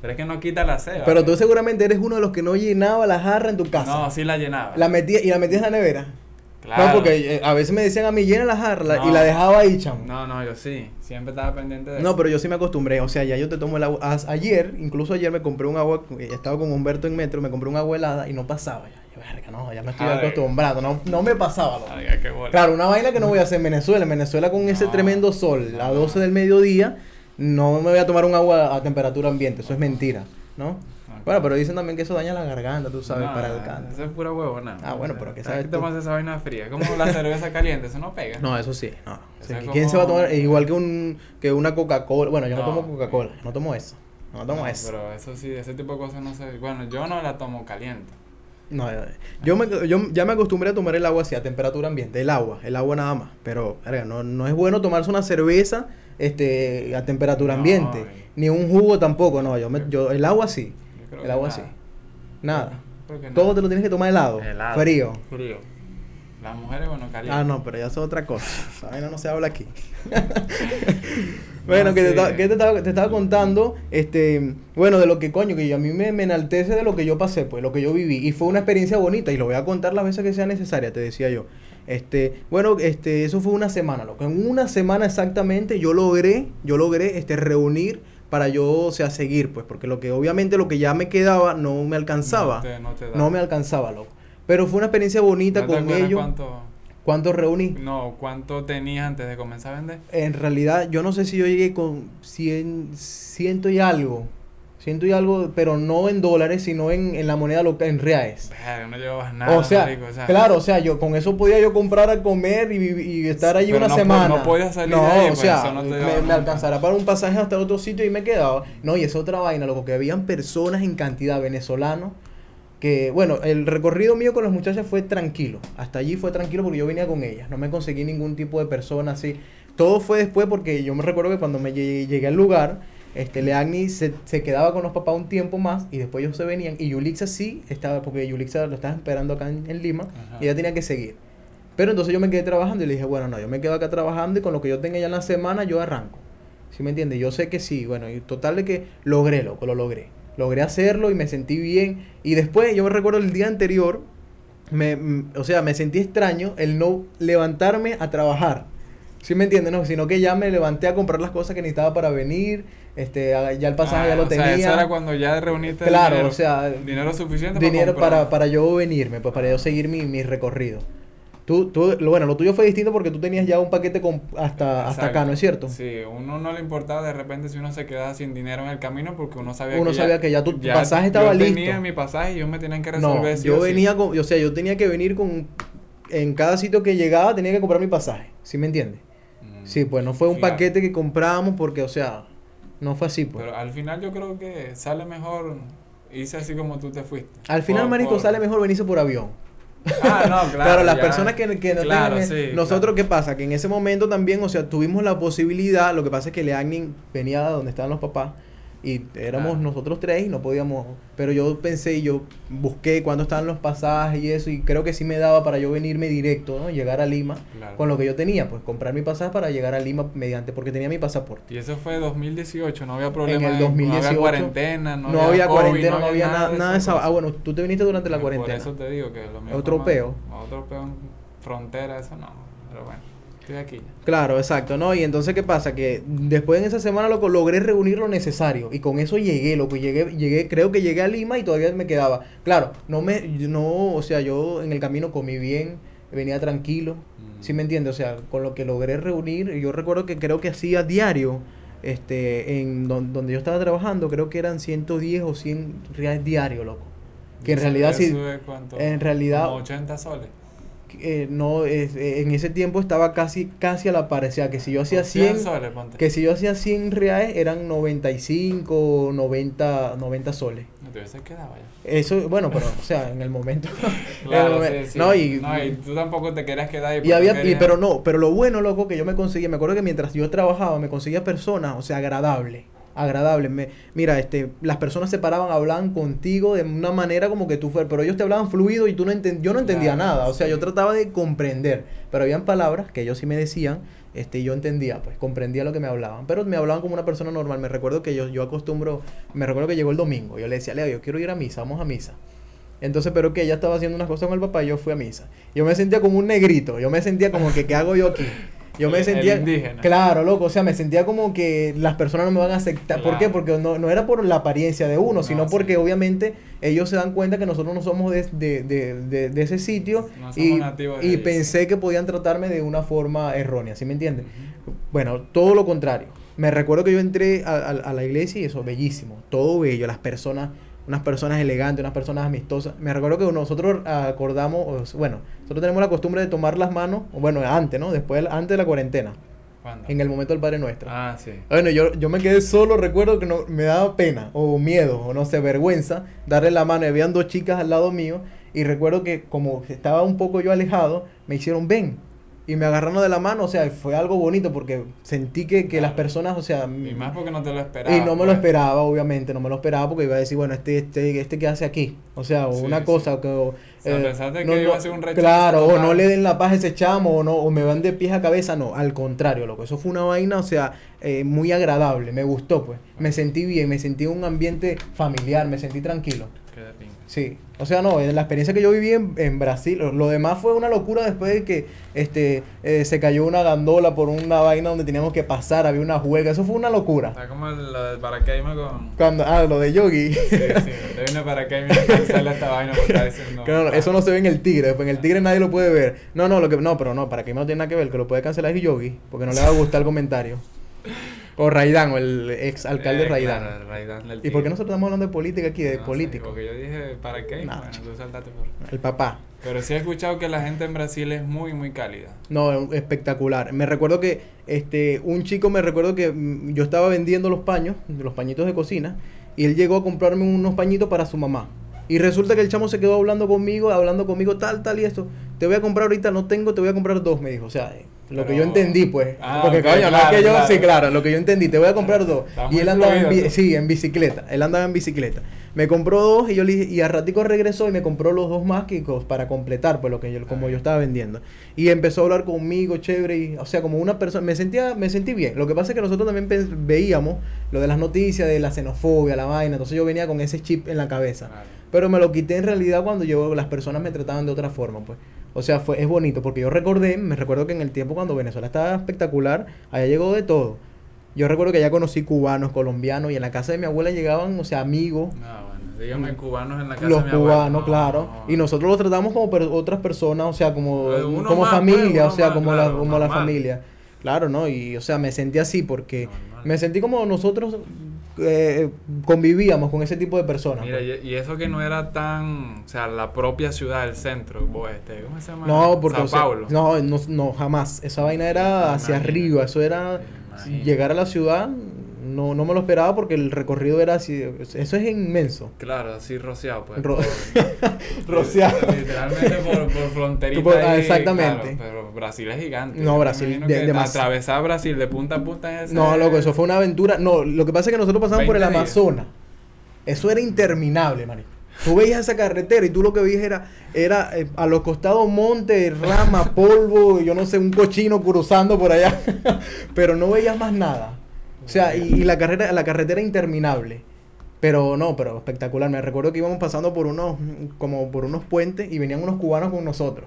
Pero es que no quita la sed. Pero tú seguramente eres uno de los que no llenaba la jarra en tu casa. No, sí la llenaba. La metía, y la metías en la nevera. No, porque eh, a veces me decían a mí llena la jarra y la dejaba ahí, chamo. No, no, yo sí. Siempre estaba pendiente de No, eso. pero yo sí me acostumbré. O sea, ya yo te tomo el agua. Ayer, incluso ayer me compré un agua. eh, Estaba con Humberto en metro, me compré un agua helada y no pasaba. Ya, verga, no, ya me estoy Ay. acostumbrando. No, no me pasaba. Ay, qué. Claro, una vaina que no voy a hacer en Venezuela. En Venezuela, con ese tremendo sol, a No. 12 del mediodía, no me voy a tomar un agua a temperatura ambiente. Eso es mentira, ¿no? Bueno, pero dicen también que eso daña la garganta, tú sabes, No, para el canto. Eso es pura huevo, nada. Ah, bueno, pero ¿qué sabes que tú? tomas esa vaina fría? Como la cerveza caliente, eso no pega. No, eso sí, no. O sea, ¿Quién se va a tomar? Igual que un que una Coca-Cola. Bueno, yo no, No. tomo Coca-Cola, no tomo eso. No tomo No, eso. Pero eso sí, ese tipo de cosas no sé. Bueno, yo no la tomo caliente. No, yo, yo me, yo ya me acostumbré a tomar el agua así a temperatura ambiente, el agua, el agua nada más. Pero, verga, no, no es bueno tomarse una cerveza este, a temperatura No, ambiente, ni un jugo tampoco, no, yo, me, yo el agua sí, Yo el agua nada. sí. Nada. Todo te lo tienes que tomar helado, Helado. frío. Frío. Las mujeres, bueno, caliente. Ah, no, pero ya eso es otra cosa. Esa vaina no se habla aquí. bueno, No, que, te, sí. estaba- que te, estaba, te estaba contando, este, bueno, de lo que coño, que a mí me, me enaltece de lo que yo pasé, pues, lo que yo viví. Y fue una experiencia bonita y lo voy a contar las veces que sea necesaria, te decía yo. Este, bueno, este, eso fue una semana, loco. En una semana exactamente yo logré, yo logré, este, reunir para yo, o sea, seguir, pues, porque lo que, obviamente, lo que ya me quedaba no me alcanzaba. No te, no te da. No me alcanzaba, loco. Pero fue una experiencia bonita ¿No te con ellos. Cuánto, ¿Cuánto reuní? no, ¿Cuánto tenías antes de comenzar a vender? En realidad, yo no sé si yo llegué con 100, ciento y algo. Ciento y algo, pero no en dólares, sino en, en la moneda local, en reales. No llevabas nada. o, sea, marico, o sea, claro, o sea, yo con eso podía yo comprar a comer y, y estar allí una no semana. no podías salir No, de ahí, o pues, sea, eso no te me, me alcanzará para un pasaje hasta otro sitio y me quedaba. No, y es otra vaina, loco, que habían personas en cantidad venezolanos que, bueno, el recorrido mío con las muchachas fue tranquilo. Hasta allí fue tranquilo porque yo venía con ellas. No me conseguí ningún tipo de persona así. Todo fue después porque yo me recuerdo que cuando me llegué, llegué al lugar, este, Leagni se, se quedaba con los papás un tiempo más y después ellos se venían. Y Yulixa sí estaba, porque Yulixa lo estaba esperando acá en, en Lima Ajá. y ella tenía que seguir. Pero entonces yo me quedé trabajando y le dije, bueno, no, yo me quedo acá trabajando y con lo que yo tenga ya en la semana yo arranco. ¿Sí me entiendes? Yo sé que sí, bueno, y total de que logré, loco, lo logré. Logré hacerlo y me sentí bien. Y después, yo me recuerdo el día anterior, me, mm, o sea, me sentí extraño el no levantarme a trabajar. ¿Sí me entiendes? No, sino que ya me levanté a comprar las cosas que necesitaba para venir. Este, ya el pasaje Ah, ya lo o sea, tenía. eso era cuando ya reuniste el Claro, dinero, o sea, dinero suficiente dinero comprar. para, para yo venirme, pues para yo seguir mi, mi recorrido. Tú, tú, lo, bueno, lo tuyo fue distinto porque tú tenías ya un paquete con, hasta, hasta acá. ¿no es cierto? Sí, uno no le importaba de repente si uno se quedaba sin dinero en el camino porque uno sabía Uno que sabía que ya tu pasaje estaba yo listo. tenía mi pasaje y ellos me tenían que No, resolver sí yo sí. venía con, o sea, yo tenía que venir con, en cada sitio que llegaba tenía que comprar mi pasaje, ¿sí me entiendes? Mm, Sí, pues no fue un claro. paquete que comprábamos porque, o sea, no fue así, pues. Pero al final yo creo que sale mejor irse así como tú te fuiste. Al final, Por- marico, por- sale mejor venirse por avión. Ah, no, claro. Claro, las ya. personas que, que no Claro, tengan- sí, Nosotros, claro. ¿qué pasa? Que en ese momento también, o sea, tuvimos la posibilidad. Lo que pasa es que Leagnin venía de donde estaban los papás. Y éramos nosotros tres y no podíamos. Pero yo pensé y yo busqué cuándo estaban los pasajes y eso. Y creo que sí me daba para yo venirme directo, ¿no? Llegar a Lima Claro. con lo que yo tenía. Pues comprar mi pasaje para llegar a Lima mediante. Porque tenía mi pasaporte. Y eso fue 2018, no había problema. En el de- 2018 No había cuarentena, no, No, había COVID, cuarentena, no había nada, nada de esa. Ah, cosas. bueno, tú te viniste durante la Por cuarentena. eso te digo que lo mío Otro peo. Otro peo en frontera, eso no. Pero bueno, estoy aquí. Claro, exacto, ¿no? Y entonces, ¿qué pasa? Que después en esa semana, loco, logré reunir lo necesario. Y con eso llegué, loco. Llegué, llegué, creo que llegué a Lima y todavía me quedaba. Claro, no me, no, o sea, yo en el camino comí bien, venía tranquilo. Mm. ¿Sí me entiendes? O sea, con lo que logré reunir, yo recuerdo que creo que hacía diario, este, en don- donde yo estaba trabajando, creo que eran 110 o 100 reales diario, loco. Que en realidad sí, en realidad- Como 80 soles. Eh, no, es- eh, en ese tiempo estaba casi, casi a la par. O sea, que si yo hacía 100, soles, que si yo hacía 100 reales eran 95, 90, 90 soles. No te hubiese quedado ya. Eso, bueno, pero, o sea, en el momento. en el Claro, momen- sí, sí. No, y, No, y tú tampoco te querías quedar y porque había, y- pero no, pero lo bueno, loco, que yo me conseguía, me acuerdo que mientras yo trabajaba, me conseguía personas, o sea, agradables, agradables. Me, mira, este, las personas se paraban, hablaban contigo de una manera como que tú fueras, pero ellos te hablaban fluido y tú no enten- yo no entendía Claro, nada, o sea, sí. yo trataba de comprender, pero habían palabras que ellos sí me decían, este, y yo entendía, pues, comprendía lo que me hablaban, pero me hablaban como una persona normal. Me recuerdo que yo, yo acostumbro, me recuerdo que llegó el domingo, yo le decía, Leo, yo quiero ir a misa, vamos a misa. Entonces, pero que ella estaba haciendo unas cosas con el papá y yo fui a misa. Yo me sentía como un negrito, yo me sentía como que, ¿qué hago yo aquí? Yo me El- el sentía... indígena. Claro, loco, o sea, me sentía como que las personas no me van a aceptar. ¿Por qué? Porque no, no era por la apariencia de uno, No, sino sí. porque obviamente ellos se dan cuenta que nosotros no somos de, de, de, de- ese sitio No somos y, y pensé que podían tratarme de una forma errónea, ¿sí me entiendes? Bueno, todo lo contrario. Me recuerdo que yo entré a, a- a la iglesia y eso, bellísimo, todo bello, las personas, unas personas elegantes, unas personas amistosas. Me recuerdo que nosotros acordamos, bueno, nosotros tenemos la costumbre de tomar las manos, bueno, antes, ¿no? Después, antes de la cuarentena, ¿Cuándo? en el momento del Padre Nuestro. Ah, sí. Bueno, yo, yo me quedé solo, recuerdo que no, me daba pena, o miedo, o no sé, vergüenza, darle la mano. y Habían dos chicas al lado mío, y recuerdo que como estaba un poco yo alejado, me hicieron ven. Y me agarraron de la mano, o sea, fue algo bonito porque sentí que, que las Claro. personas, o sea... Y más porque no te lo esperaba. y no me lo pues. esperaba, obviamente, no me lo esperaba porque iba a decir, bueno, este, este, este que hace aquí. O sea, o Sí, una sí. cosa que... o, O sea, pensaste que iba a ser un rechazo Claro, o no le den la paz a ese chamo, o no, o me van de pies a cabeza, no, al contrario, loco. Eso fue una vaina, o sea, eh, muy agradable, me gustó, pues. Me sentí bien, me sentí en un ambiente familiar, me sentí tranquilo. Qué de pinga. Sí, o sea, no, eh, la experiencia que yo viví en, en Brasil, lo- lo demás fue una locura después de que este eh, se cayó una gandola por una vaina donde teníamos que pasar, había una juega, eso fue una locura. Está como lo del paracaidismo con... Cuando, ah, lo de Yogi. Sí, sí. Paracaidismo cancela esta vaina porque está diciendo... Claro, eso no se ve en el tigre, pues en el tigre nadie lo puede ver. No, no, lo que no, pero no, para que no tiene nada que ver, que lo puede cancelar es Yogi, porque no le va a gustar el comentario. O Raidán, o el ex alcalde Eh, Raidán. claro, el Raidán del ¿Y por qué nosotros estamos hablando de política aquí, de No sé, político? porque yo dije Nah, bueno, chico. tú saltaste por... El papá. Pero sí he escuchado que la gente en Brasil es muy, muy cálida. No, espectacular. Me recuerdo que este un chico me recuerdo que mm, yo estaba vendiendo los paños, los pañitos de cocina, y él llegó a comprarme unos pañitos para su mamá. Y resulta que el chamo se quedó hablando conmigo, hablando conmigo tal, tal y esto. Te voy a comprar ahorita, no tengo, te voy a comprar dos, me dijo. O sea, lo que yo entendí, pues. Ah, Porque coño, no es claro, que yo, claro. sí, claro, lo que yo entendí, te voy a comprar dos. Está Y él andaba en, fluido sí, en bicicleta. Él andaba en bicicleta. Me compró dos y yo le dije, y a ratico regresó y me compró los dos más que para completar, pues lo que yo, como Ah. yo estaba vendiendo. Y empezó a hablar conmigo, chévere, y, o sea, como una persona, me sentía, me sentí bien. Lo que pasa es que nosotros también veíamos lo de las noticias, de la xenofobia, la vaina, entonces yo venía con ese chip en la cabeza. Claro. Pero me lo quité en realidad cuando yo, las personas me trataban de otra forma, pues. O sea, fue, es bonito, porque yo recordé, me recuerdo que en el tiempo cuando Venezuela estaba espectacular, allá llegó de todo. Yo recuerdo que allá conocí cubanos, colombianos, y en la casa de mi abuela llegaban, o sea, amigos, No, bueno, dígame cubanos en la casa los de mi abuela. cubanos, No, claro. no. Y nosotros los tratamos como per- otras personas, o sea, como, uno como más, familia, pues, o sea, más, como, la, como la familia. Claro, ¿no? Y, o sea, me sentí así porque Normal. me sentí como nosotros eh, convivíamos con ese tipo de personas. Mira, pues. y, y eso que no era tan, o sea, la propia ciudad, el centro, bo- este, ¿cómo se llama? No, porque Sao o sea, Paulo. no, no, no, jamás. Esa vaina era hacia arriba, eso era llegar a la ciudad. No, no me lo esperaba porque el recorrido era así. Eso es inmenso. Claro, así rociado, pues. Ro- Rociado. Literalmente por, por fronterita. Por- ahí, exactamente. claro, pero Brasil es gigante. No, Brasil, de- demas- Atravesar Brasil de punta a punta es. No, loco, eso fue una aventura. No, lo que pasa es que nosotros pasamos por el 20 días. Amazonas. Eso era interminable, marico. Tú veías esa carretera y tú lo que veías era, era eh, a los costados monte, rama, polvo, yo no sé, un cochino cruzando por allá. Pero no veías más nada. O sea, y, y la carrera, la carretera interminable. Pero no, pero espectacular. Me recuerdo que íbamos pasando por unos, como por unos puentes y venían unos cubanos con nosotros.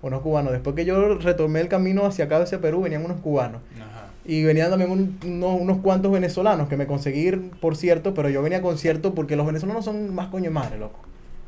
Unos cubanos. Después que yo retomé el camino hacia acá, hacia Perú, venían unos cubanos. Ajá. Y venían también un- unos, unos cuantos venezolanos que me conseguí, por cierto, pero yo venía con cierto porque los venezolanos son más coño madre, loco.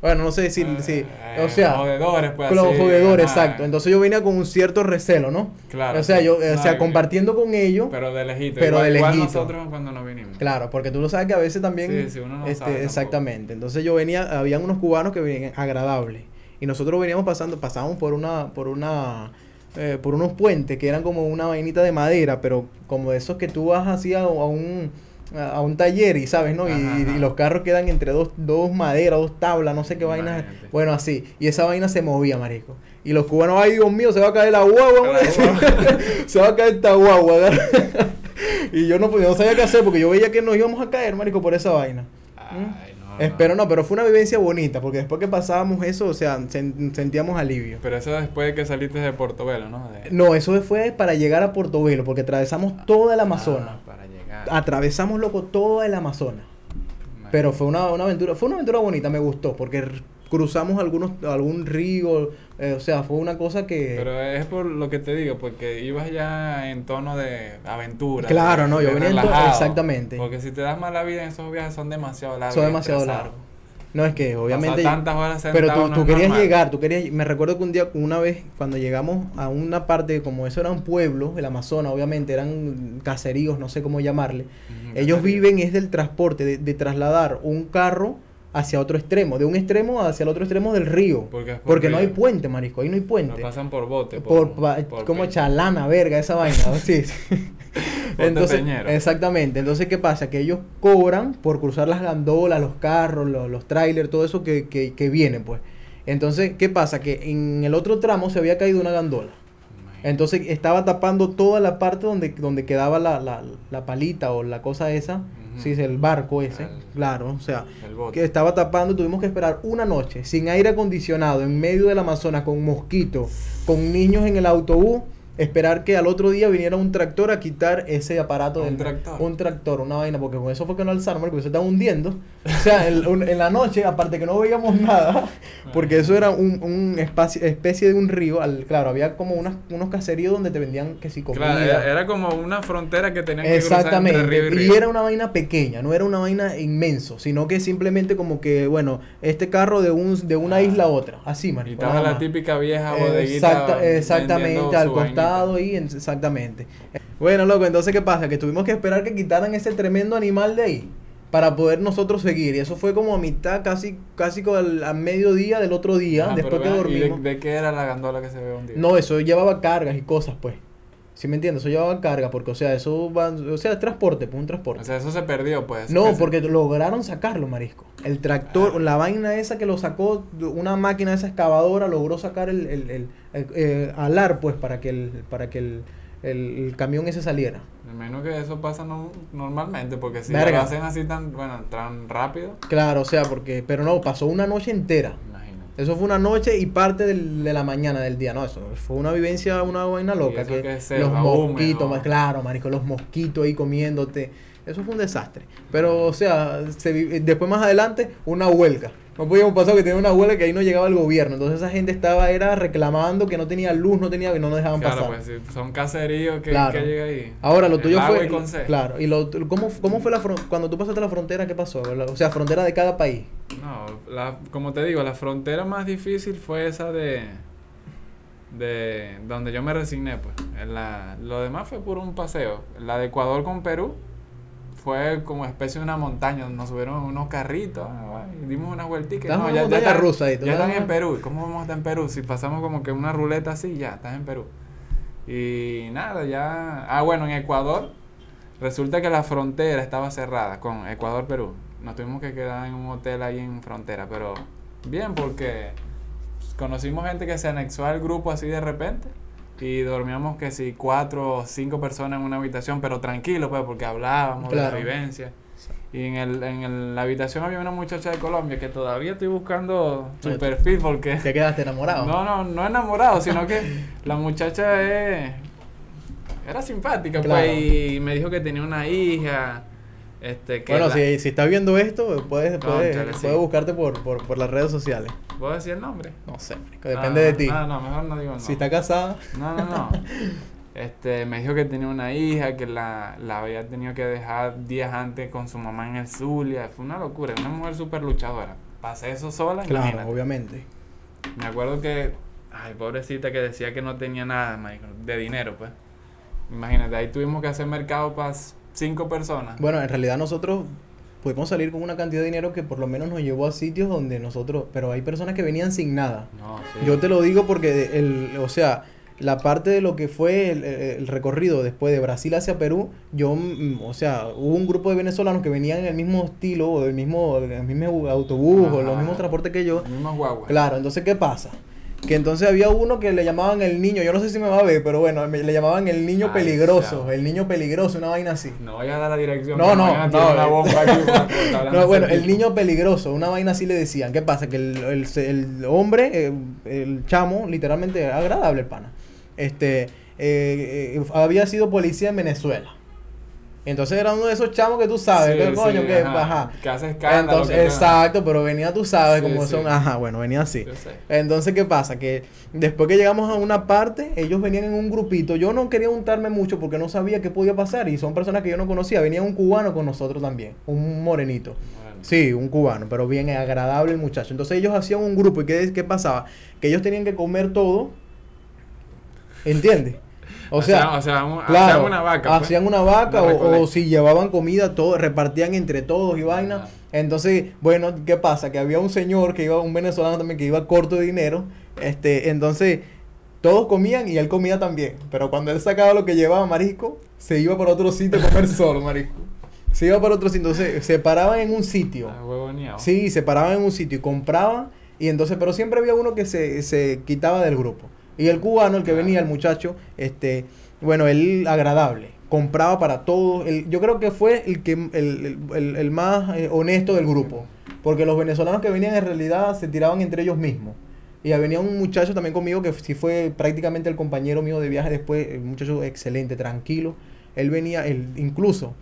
Bueno, no sé si, si Eh, o sea, Jodedores, pues. los ajá. exacto. Entonces yo venía con un cierto recelo, ¿no? Claro. O sea, yo, o sea, compartiendo con ellos, Pero de lejito. Pero igual, de igual lejito. nosotros cuando nos vinimos. claro, porque tú lo sabes que a veces también, Sí, sí, uno no este, sabe exactamente. Entonces yo venía, habían unos cubanos que venían agradables y nosotros veníamos pasando, pasábamos por una, por una, eh, por unos puentes que eran como una vainita de madera, pero como de esos que tú vas así a, a un a a un taller y sabes, ¿no? Y, Ajá, ajá. y los carros quedan entre dos, dos maderas, dos tablas, no sé qué vainas. Bueno, así. Y esa vaina se movía, marico. Y los cubanos, ay Dios mío, se va a caer la guagua, La hombre". se va a caer esta guagua. y yo no, yo no sabía qué hacer porque yo veía que nos íbamos a caer, marico, por esa vaina. Ay, no, no. Espero no, pero fue una vivencia bonita, porque después que pasábamos eso, o sea, sen- sentíamos alivio. Pero eso después de que saliste de Portobelo, ¿no? De- No, eso fue para llegar a Portobelo, porque atravesamos toda el Amazonas. Ah, para llegar. Atravesamos, loco, toda el Amazonas. Pero fue una, una aventura, fue una aventura bonita, me gustó, porque cruzamos algunos, algún río, eh, o sea, fue una cosa que... Pero es por lo que te digo, porque ibas ya en tono de aventura. Claro, de- no, yo venía en to- relajado. exactamente. Porque si te das mala vida en esos viajes son demasiado largos. Son demasiado largos. No, es que obviamente... Pasar tantas horas Pero tú, no tú querías normal. llegar, tú querías... Me recuerdo que un día, una vez, cuando llegamos a una parte, como eso era un pueblo, el Amazonas, obviamente, eran caseríos, no sé cómo llamarle. Ellos caserío. viven es del transporte, de, de trasladar un carro hacia otro extremo, de un extremo hacia el otro extremo del río. Porque es por Porque no hay puente, marisco, ahí no hay puente. pasan por bote. Por, por como chalana, verga, esa vaina. sí, sí. Entonces, exactamente. Entonces, ¿qué pasa? Que ellos cobran por cruzar las gandolas, los carros, los, los trailers, todo eso que, que, que viene, pues. Entonces, ¿qué pasa? Que en el otro tramo se había caído una gandola. Entonces estaba tapando toda la parte donde, donde quedaba la, la, la palita o la cosa esa. Ujú. Sí, el barco ese. El- claro, o sea, que estaba tapando. Tuvimos que esperar una noche sin aire acondicionado en medio del Amazonas con mosquitos, con niños en el autobús. Esperar que al otro día viniera un tractor a quitar ese aparato Un del tractor. un tractor, una vaina, porque con eso fue que no alzaron, porque se estaba hundiendo. O sea, en la noche, aparte que no veíamos nada, porque eso era un, un espacio, especie de un río, al, claro, había como unas, unos caseríos donde te vendían que si comida. Claro, era, era como una frontera que tenían que Exactamente, cruzar entre río y y río. era una vaina pequeña, no era una vaina inmenso, sino que simplemente como que, bueno, este carro de un de una Ah. isla a otra, así, Y marico. estaba la típica vieja bodeguita. Exacta- exactamente, al costado vainita. y en- exactamente. Bueno, loco, entonces ¿qué pasa? Que tuvimos que esperar que quitaran ese tremendo animal de ahí para poder nosotros seguir. Y eso fue como a mitad, casi, casi con el, a mediodía del otro día, Ajá, después que pero vean, ¿y dormimos. de, de qué era la gandola que se ve un día? No, eso llevaba cargas y cosas, pues. ¿Sí me entiendes? Eso llevaba carga, porque, o sea, eso va, o sea, es transporte, pues un transporte. O sea, eso se perdió, pues. No, se- porque lograron sacarlo, marisco. El tractor, Ah. la vaina esa que lo sacó, una máquina esa excavadora logró sacar el, el, el- el, eh, alar, pues, para que el, para que el, el- el camión ese saliera. Me imagino que eso pasa no- normalmente, porque si Verga. lo hacen así tan, bueno, tan rápido, Claro, o sea, porque, pero no, pasó una noche entera. imagínate. Eso fue una noche y parte del- de la mañana del día, no, eso fue una vivencia, una vaina loca. Que, que los mosquitos, húmedo. claro, marico, los mosquitos ahí comiéndote. Eso fue un desastre. Pero, o sea, se después más adelante, una huelga. No podíamos pasar que tenía una huelga que ahí no llegaba el gobierno. Entonces esa gente estaba era reclamando que no tenía luz, no tenía y no nos dejaban Claro, pasar. pues si son caseríos que, Claro. que llega ahí. Ahora, lo El tuyo fue. y con sed. Claro. ¿Y lo, ¿cómo, cómo fue la cuando tú pasaste la frontera? ¿Qué pasó? O sea, frontera de cada país. No, la, como te digo, la frontera más difícil fue esa de de donde yo me resigné, pues. En la, lo demás fue por un paseo. La de Ecuador con Perú fue como especie de una montaña. Nos subieron unos carritos, y dimos una vueltica. No, ya, ya, rusa ahí, ya están en- Perú. ¿Y ¿Cómo vamos a estar en Perú? Si pasamos como que una ruleta así, ya, estás en Perú. Y nada, ya... Ah, bueno, en Ecuador resulta que la frontera estaba cerrada con Ecuador-Perú. Nos tuvimos que quedar en un hotel ahí en frontera, pero bien porque conocimos gente que se anexó al grupo así de repente y dormíamos que si cuatro o cinco personas en una habitación, pero tranquilo pues porque hablábamos de la vivencia. Y en, el, en el- la habitación había una muchacha de Colombia que todavía estoy buscando su Oye, perfil porque... Te quedaste enamorado. No, no, no enamorado, sino que la muchacha es, era simpática, Claro. pues, y me dijo que tenía una hija, este, que bueno, la- si, si estás viendo esto, puedes, puedes, sí. puedes buscarte por, por, por las redes sociales. ¿Puedo decir el nombre? No sé, depende Ah, de ti. No, no, mejor no digo el Si nombre. está casada, No, no, no. Este, me dijo que tenía una hija, que la, la había tenido que dejar días antes con su mamá en el Zulia. Fue una locura, una mujer súper luchadora. Pasé eso sola, claro, imagínate. obviamente. Me acuerdo que, ay, pobrecita, que decía que no tenía nada, marico, de dinero, pues. Imagínate, ahí tuvimos que hacer mercado para cinco personas. Bueno, en realidad nosotros pudimos salir con una cantidad de dinero que por lo menos nos llevó a sitios donde nosotros, pero hay personas que venían sin nada. No, sí. Yo te lo digo porque, el, o sea, la parte de lo que fue el, recorrido después de Brasil hacia Perú, yo, mm, o sea, hubo un grupo de venezolanos que venían en el mismo estilo, o el mismo, el mismo autobús, o los mismos transportes que yo. Los mismos guaguas. Claro, entonces, ¿qué pasa? Que entonces había uno que le llamaban el niño, yo no sé si me va a ver, pero bueno, me- le llamaban el niño Ay, peligroso, el niño peligroso, una vaina así. No voy a dar la dirección. No, no, no, una eh. bomba aquí, No, bueno, el niño peligroso, una vaina así le decían. ¿Qué pasa? Que el, el, el hombre, eh, el chamo, literalmente agradable el pana, este, eh, eh, había sido policía en Venezuela. Entonces era uno de esos chamos que tú sabes, Sí, que coño, sí, que ajá. ajá. Que hace escándalo, Entonces, que te- exacto, pero venía tú sabes Sí, cómo son, ajá, bueno, venía así. Entonces, ¿qué pasa? Que después que llegamos a una parte, ellos venían en un grupito. Yo no quería untarme mucho porque no sabía qué podía pasar y son personas que yo no conocía. Venía un cubano con nosotros también, un morenito. Bueno. Sí, un cubano, pero bien agradable el muchacho. Entonces ellos hacían un grupo y ¿qué, qué pasaba? Que ellos tenían que comer todo. ¿Entiendes? O sea, o claro, hacían una vaca. pues. hacían una vaca Una o, si llevaban comida, todo, repartían entre todos y vaina. Entonces, bueno, ¿qué pasa? Que había un señor que iba, un venezolano también que iba corto de dinero. Este, entonces, todos comían y él comía también. Pero cuando él sacaba lo que llevaba, marisco, se iba para otro sitio a comer solo, marisco. Se iba para otro sitio. Entonces, se paraban en un sitio. Ah, huevoneado. Sí, se paraban en un sitio y compraban. Y entonces, pero siempre había uno que se, se quitaba del grupo. Y el cubano, el que venía, el muchacho, este, bueno, él agradable. Compraba para todos. él- yo creo que fue el que el, el- el- el más eh, honesto del grupo. Porque los venezolanos que venían en realidad se tiraban entre ellos mismos. Y venía un muchacho también conmigo que sí fue prácticamente el compañero mío de viaje después, un muchacho excelente, tranquilo. Él venía, él, incluso,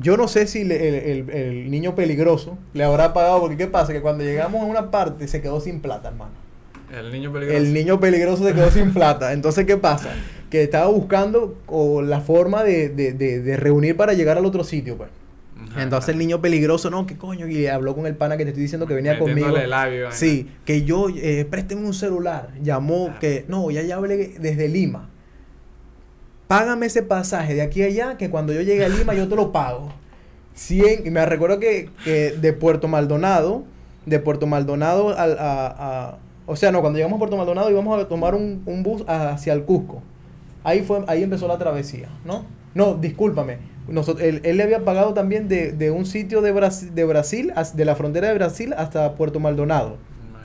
yo no sé si le- el, el- el niño peligroso le habrá pagado, porque ¿qué pasa? Que cuando llegamos a una parte se quedó sin plata, hermano. El niño peligroso. El niño peligroso se quedó sin plata. Entonces, ¿qué pasa? Que estaba buscando o, la forma de, de- de- de reunir para llegar al otro sitio, pues. Entonces el niño peligroso, no, ¿qué coño? Y habló con el pana que te estoy diciendo que venía conmigo. labio. Sí, que yo, eh, présteme un celular. Llamó Ah. que, no, ya ya hablé desde Lima. Págame ese pasaje de aquí a allá, que cuando yo llegue a Lima yo te lo pago. 100, y me recuerdo que, que de Puerto Maldonado, de Puerto Maldonado al, a, a- o sea, no, cuando llegamos a Puerto Maldonado íbamos a tomar un, un bus hacia el Cusco. Ahí fue, ahí empezó la travesía, ¿no? No, discúlpame. Nosotros, él, él le había pagado también de, de un sitio de Brasil, de Brasil, as- de la frontera de Brasil hasta Puerto Maldonado.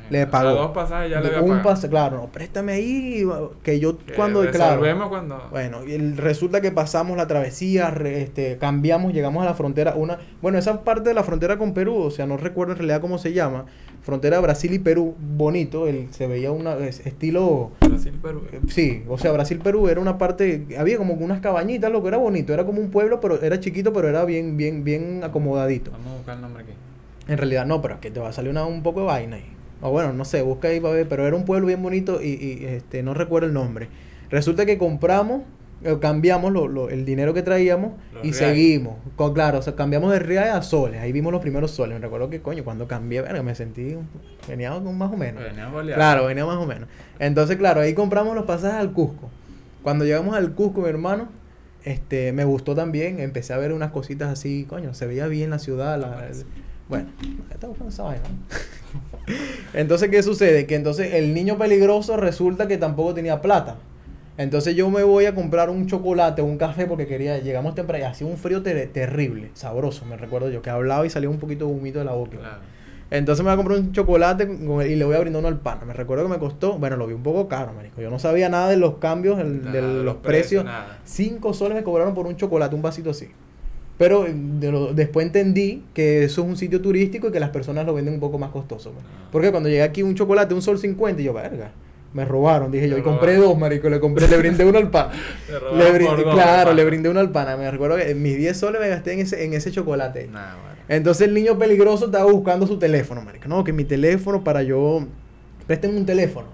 Le pagó. Dos pasajes ya le había un pagado. pase, claro, no, préstame ahí, que yo Que cuando, claro. cuando... Bueno, el- resulta que pasamos la travesía, re- este, cambiamos, llegamos a la frontera, una, bueno, esa parte de la frontera con Perú, o sea, no recuerdo en realidad cómo se llama, frontera Brasil y Perú, bonito, el, se veía una, es- estilo, Brasil, Perú. eh, sí, o sea, Brasil-Perú era una parte, había como unas cabañitas, lo que era bonito, era como un pueblo, pero era chiquito, pero era bien, bien, bien acomodadito. Vamos a buscar el nombre aquí. En realidad no, pero es que te va a salir una, un poco de vaina ahí. O bueno, no sé, busca ahí para ver, pero era un pueblo bien bonito y, y, este, no recuerdo el nombre. Resulta que compramos, cambiamos lo- lo- el dinero que traíamos Los y reales. seguimos. Con, claro, o sea, cambiamos de reales a soles. Ahí vimos los primeros soles. Me recuerdo que, coño, cuando cambié, verga, me sentí, un- venía con más o menos. Venía boleado. Claro, venía más o menos. Entonces, claro, ahí compramos los pasajes al Cusco. Cuando llegamos al Cusco, mi hermano, este, me gustó también. Empecé a ver unas cositas así, coño, se veía bien la ciudad. La, parece? bueno, está buscando esa vaina. ¿no? entonces, ¿qué sucede? Que entonces el niño peligroso resulta que tampoco tenía plata. Entonces yo me voy a comprar un chocolate o un café porque quería, llegamos temprano y hacía un frío ter- terrible, sabroso, me recuerdo yo, que hablaba y salía un poquito de humito de la boca. Claro. Entonces me voy a comprar un chocolate y le voy a brindar uno al pana. Me recuerdo que me costó, bueno, lo vi un poco caro, marico. Yo no sabía nada de los cambios, el- Nada, de los, los precios. Cinco soles me cobraron por un chocolate, un vasito así. Pero eh, de lo- después entendí que eso es un sitio turístico y que las personas lo venden un poco más costoso. pues. Ah. Porque cuando llegué aquí un chocolate, un sol 50, y yo, verga, me robaron. Dije yo, y compré dos, marico, le compré, le brindé uno al Le brindé, dos, claro, le brindé uno al pana. Me recuerdo que mis 10 soles me gasté en ese, en ese chocolate. Nah, bueno. Entonces el niño peligroso estaba buscando su teléfono, marico. No, que mi teléfono para yo... Présteme un teléfono.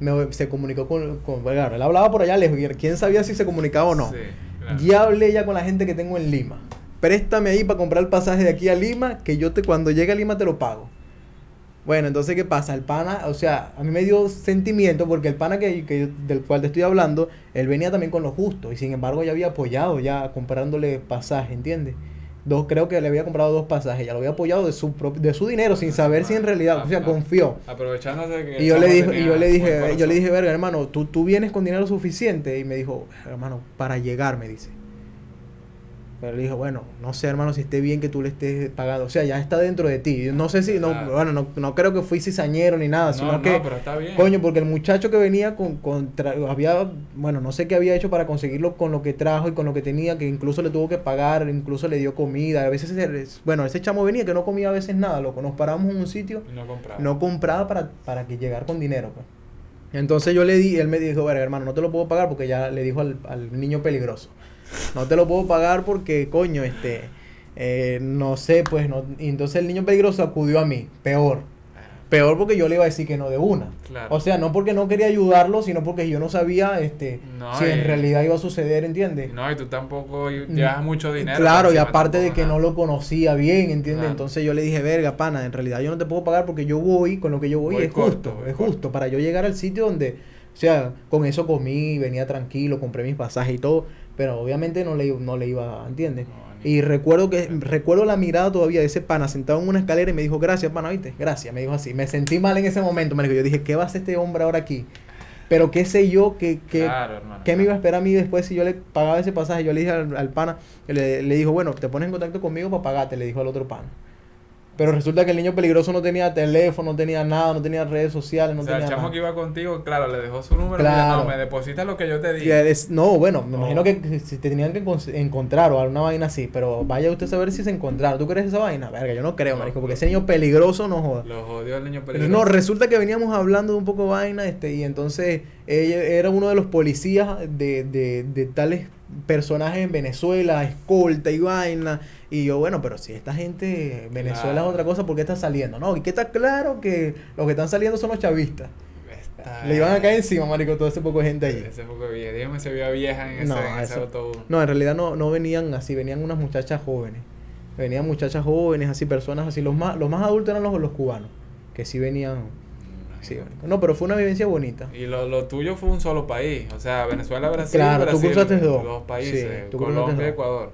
Me, se comunicó con... con claro, él hablaba por allá lejos. ¿Quién sabía si se comunicaba o no? Sí, claro. Ya hablé ya con la gente que tengo en Lima. Préstame ahí para comprar el pasaje de aquí a Lima, que yo te cuando llegue a Lima te lo pago. Bueno, entonces, ¿qué pasa? El pana, o sea, a mí me dio sentimiento porque el pana que, que yo- del cual te estoy hablando, él venía también con lo justo y sin embargo ya había apoyado ya comprándole pasaje, ¿entiendes? Dos, creo que le había comprado dos pasajes, ya lo había apoyado de su de su dinero sin saber si en realidad, o sea, Ah, ah. confió. Aprovechándose de que. Y yo le dije, y yo le dije, yo le dije, verga, hermano, tú, tú vienes con dinero suficiente. Y me dijo, hermano, para llegar, me dice. Pero le dije, bueno, no sé, hermano, si esté bien que tú le estés pagando. O sea, ya está dentro de ti. No sé si, no, Claro. bueno, no, no creo que fui cizañero ni nada, No, sino no, que, pero está bien. coño, porque el muchacho que venía con, había, bueno, no sé qué había hecho para conseguirlo con lo que trajo y con lo que tenía, que incluso le tuvo que pagar, incluso le dio comida. A veces, se- bueno, ese chamo venía que no comía a veces nada, loco. Nos paramos en un sitio Y no compraba. no compraba para, para que llegar con dinero. Pues. Entonces yo le di, él me dijo, bueno, hermano, no te lo puedo pagar porque ya le dijo al, al niño peligroso. No te lo puedo pagar porque, coño, este, eh, no sé, pues, no. Y entonces el niño peligroso acudió a mí, peor. Peor porque yo le iba a decir que no de una. Claro. O sea, no porque no quería ayudarlo, sino porque yo no sabía este, No, si en realidad iba a suceder, ¿entiendes? No, y tú tampoco llevas mucho dinero. Claro, y aparte de que no lo conocía bien, ¿entiendes? Claro. Entonces yo le dije, verga, pana, en realidad yo no te puedo pagar porque yo voy, con lo que yo voy, Voy es corto, justo, es corto. justo, para yo llegar al sitio donde, o sea, con eso comí, venía tranquilo, compré mis pasajes y todo, pero obviamente no le, no le iba, ¿entiendes? No, Y recuerdo que recuerdo la mirada todavía de ese pana sentado en una escalera y me dijo, gracias, pana, ¿viste? Gracias, me dijo así. Me sentí mal en ese momento, marico. Yo dije, ¿qué va a hacer este hombre ahora aquí? Pero qué sé yo, que, que, Claro, hermano, ¿qué me iba a esperar a mí después si yo le pagaba ese pasaje? Yo le dije al, al pana, le, le dijo, bueno, te pones en contacto conmigo para pagarte, le dijo al otro pana. Pero resulta que el niño peligroso no tenía teléfono, no tenía nada, no tenía redes sociales, no o sea, el tenía chamo nada. que iba contigo, claro, le dejó su número. Claro. Mira, no, me deposita lo que yo te diga. no, bueno, me No. imagino que si te tenían que encon- encontrar o alguna vaina así, pero vaya usted a saber si se encontraron. ¿Tú crees esa vaina? Verga, yo no creo, No, marico, porque ese niño peligroso no joda. Lo jodió el niño peligroso. no, resulta que veníamos hablando de un poco vaina, este, y entonces ella era uno de los policías de, de, de tales personajes en Venezuela, escolta y vaina. Y yo, bueno, pero si esta gente, Venezuela Claro. es otra cosa, ¿por qué está saliendo? No, y que está claro que los que están saliendo son los chavistas. Está- Le iban a caer encima, marico, todo ese poco de gente allí. Ese poco de vieja. Dígame, se veía vieja en ese, No, ese eso- autobús. No, en realidad no, no venían así, venían unas muchachas jóvenes. Venían muchachas jóvenes, así, personas así. Los más, los más adultos eran los, los cubanos, que sí venían. Sí, no, pero fue una vivencia bonita. Y lo, lo tuyo fue un solo país. O sea, Venezuela, Brasil. Claro, tú cruzaste dos. Dos países. Sí, tú Colombia, dos. Ecuador.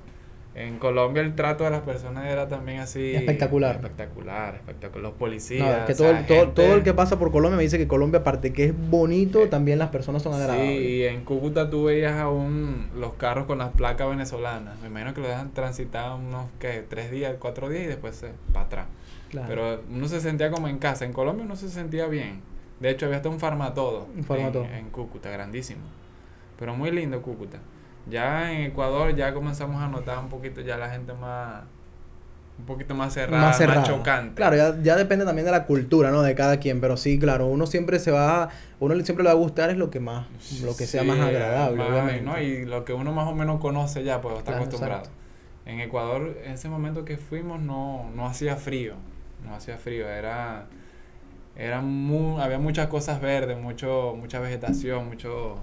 En Colombia el trato de las personas era también así. Espectacular. Espectacular, espectacular. Los policías. No, es que todo, el, todo, todo el que pasa por Colombia me dice que Colombia, aparte que es bonito, Eh, también las personas son agradables. Sí, y en Cúcuta tú veías aún los carros con las placas venezolanas. Me imagino que lo dejan transitar unos, ¿qué? Tres días, cuatro días y después se, para atrás. Claro. Pero uno se sentía como en casa. En Colombia uno se sentía bien. De hecho, había hasta un farmatodo. Un farmatodo. En, en Cúcuta, grandísimo. Pero muy lindo Cúcuta. Ya en Ecuador ya comenzamos a notar un poquito ya la gente más... Un poquito más cerrada, más, chocante. Claro, ya, ya depende también de la cultura, ¿no? De cada quien, pero sí, claro, uno siempre se va, uno siempre le va a gustar es lo que más, lo que sea más agradable, más, obviamente. ¿no? Y lo que uno más o menos conoce ya, pues está Claro, acostumbrado. exacto. En Ecuador, en ese momento que fuimos, no, no hacía frío. No hacía frío, era... Era muy, había muchas cosas verdes, mucho, mucha vegetación, mucho,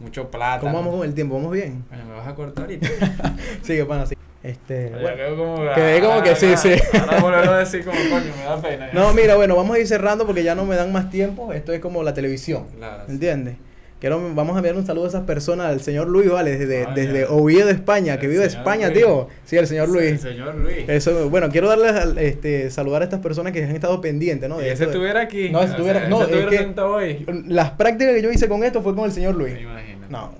mucho plátano. ¿Cómo vamos con el tiempo? ¿Vamos bien? Me vas a cortar ahorita. Sigue, pana, sí. Este, Ya bueno. quedó como, Quedé como que sí, sí. Ahora volverlo a decir como coño, me da pena. No, mira, bueno, vamos a ir cerrando porque ya no me dan más tiempo. Esto es como la televisión. Claro. ¿Entiendes? Quiero, vamos a enviar un saludo a esas personas, al señor Luis, ¿vale? Desde, Ah, desde. Oviedo, España, que El vive en España, Luis. tío. Sí, el señor El Luis. señor Luis. Eso, bueno, quiero darles este, saludar a estas personas que han estado pendientes, ¿no? y De ese eso de- estuviera aquí. No, ese estuviera- no, ese es que- hoy. Las prácticas que yo hice con esto fue con el señor Luis. Me. No,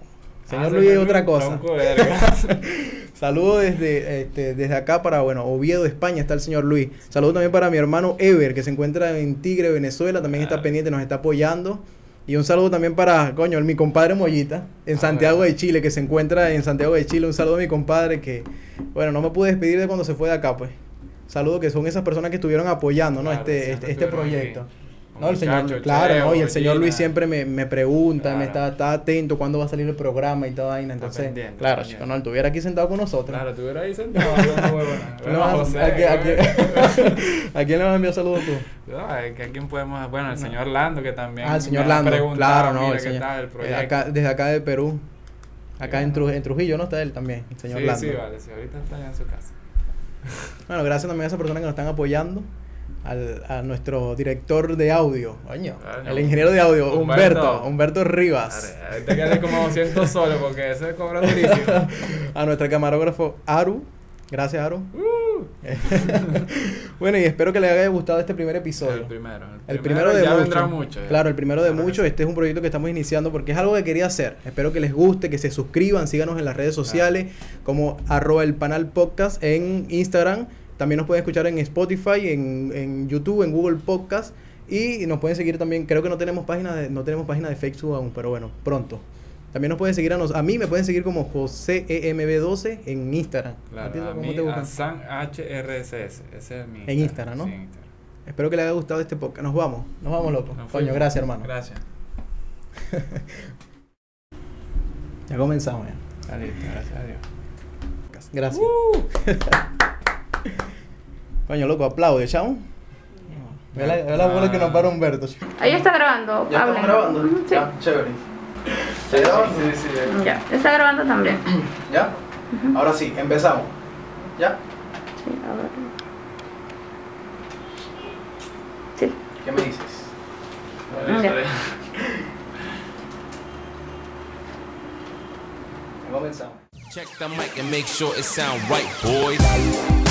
Ah, señor ese Luis es otra cosa. Saludos desde, este, desde acá para, bueno, Oviedo, España está el señor Luis. Saludos también para mi hermano Ever, que se encuentra en Tigre, Venezuela, también está Ah. pendiente, nos está apoyando. Y un saludo también para, coño, mi compadre Mollita, en Ah, Santiago bueno. de Chile, que se encuentra en Santiago de Chile. Un saludo a mi compadre que, bueno, no me pude despedir de cuando se fue de acá, pues. Saludos que son esas personas que estuvieron apoyando, ¿no? Claro, este, este, este proyecto. aquí. No, el señor, claro, Cheo, ¿no? Y el señor. Luis siempre me, me pregunta, me está, está atento cuándo va a salir el programa y toda vaina. Entonces, pendiente, claro, está chico, pendiente. no, estuviera aquí sentado con nosotros. Claro, estuviera ahí sentado. ¿A quién- José, a quién- a güey. quién- ¿A quién le vas a enviar saludos tú? No, a quién podemos. Bueno, el señor Lando, que también. Ah, el señor Lando. Claro, no, el señor. tal el eh, acá, desde acá de Perú. Acá en, Bueno. Tru- en Trujillo, ¿no? Está él también, el señor sí, Lando. sí, vale, sí, ahorita está allá en su casa. Bueno, gracias también a esas personas que nos están apoyando. Al, a nuestro director de audio, coño, Coño. el ingeniero de audio, Humberto, Humberto. Humberto Rivas. Ahorita quedan como 200 soles porque ese cobra durísimo. a nuestro camarógrafo Aru. Gracias, Aru. Uh, bueno, y espero que les haya gustado este primer episodio. el primero. El primero de muchos. mucho. Claro, el primero de muchos. Este es un proyecto que estamos iniciando porque es algo que quería hacer. Espero que les guste, que se suscriban, síganos en las redes sociales como arroba el panal podcast en Instagram. También nos pueden escuchar en Spotify, en, en YouTube, en Google Podcast. Y nos pueden seguir también, creo que no tenemos página de, no tenemos página de Facebook aún, pero bueno, pronto. También nos pueden seguir a, nos, a mí, me pueden seguir como JoséEMB12 en Instagram. ¿A ti Claro, a cómo mí, te a San HRSS. Ese es mi. En Instagram, ¿no? Sí, Instagram. Espero que les haya gustado este podcast. Nos vamos, nos vamos, loco. Nos Coño, gracias, hermano. Gracias. Ya comenzamos ya. Listo, gracias a Dios. Gracias. Coño, loco, aplaude, chamo. Ve la, ve la bola que nos para Humberto. chico. Ahí está grabando. ¿Ya estamos hablen. grabando? Ujú, Sí. Ya, chévere. Sí, sí, sí, sí. Ya, está grabando también. ¿Ya? Ahora sí, empezamos. ¿Ya? Sí, a ver. Sí. ¿Qué me dices? Vale, Ya. Comenzamos. Check the mic and make sure it sound right, boys.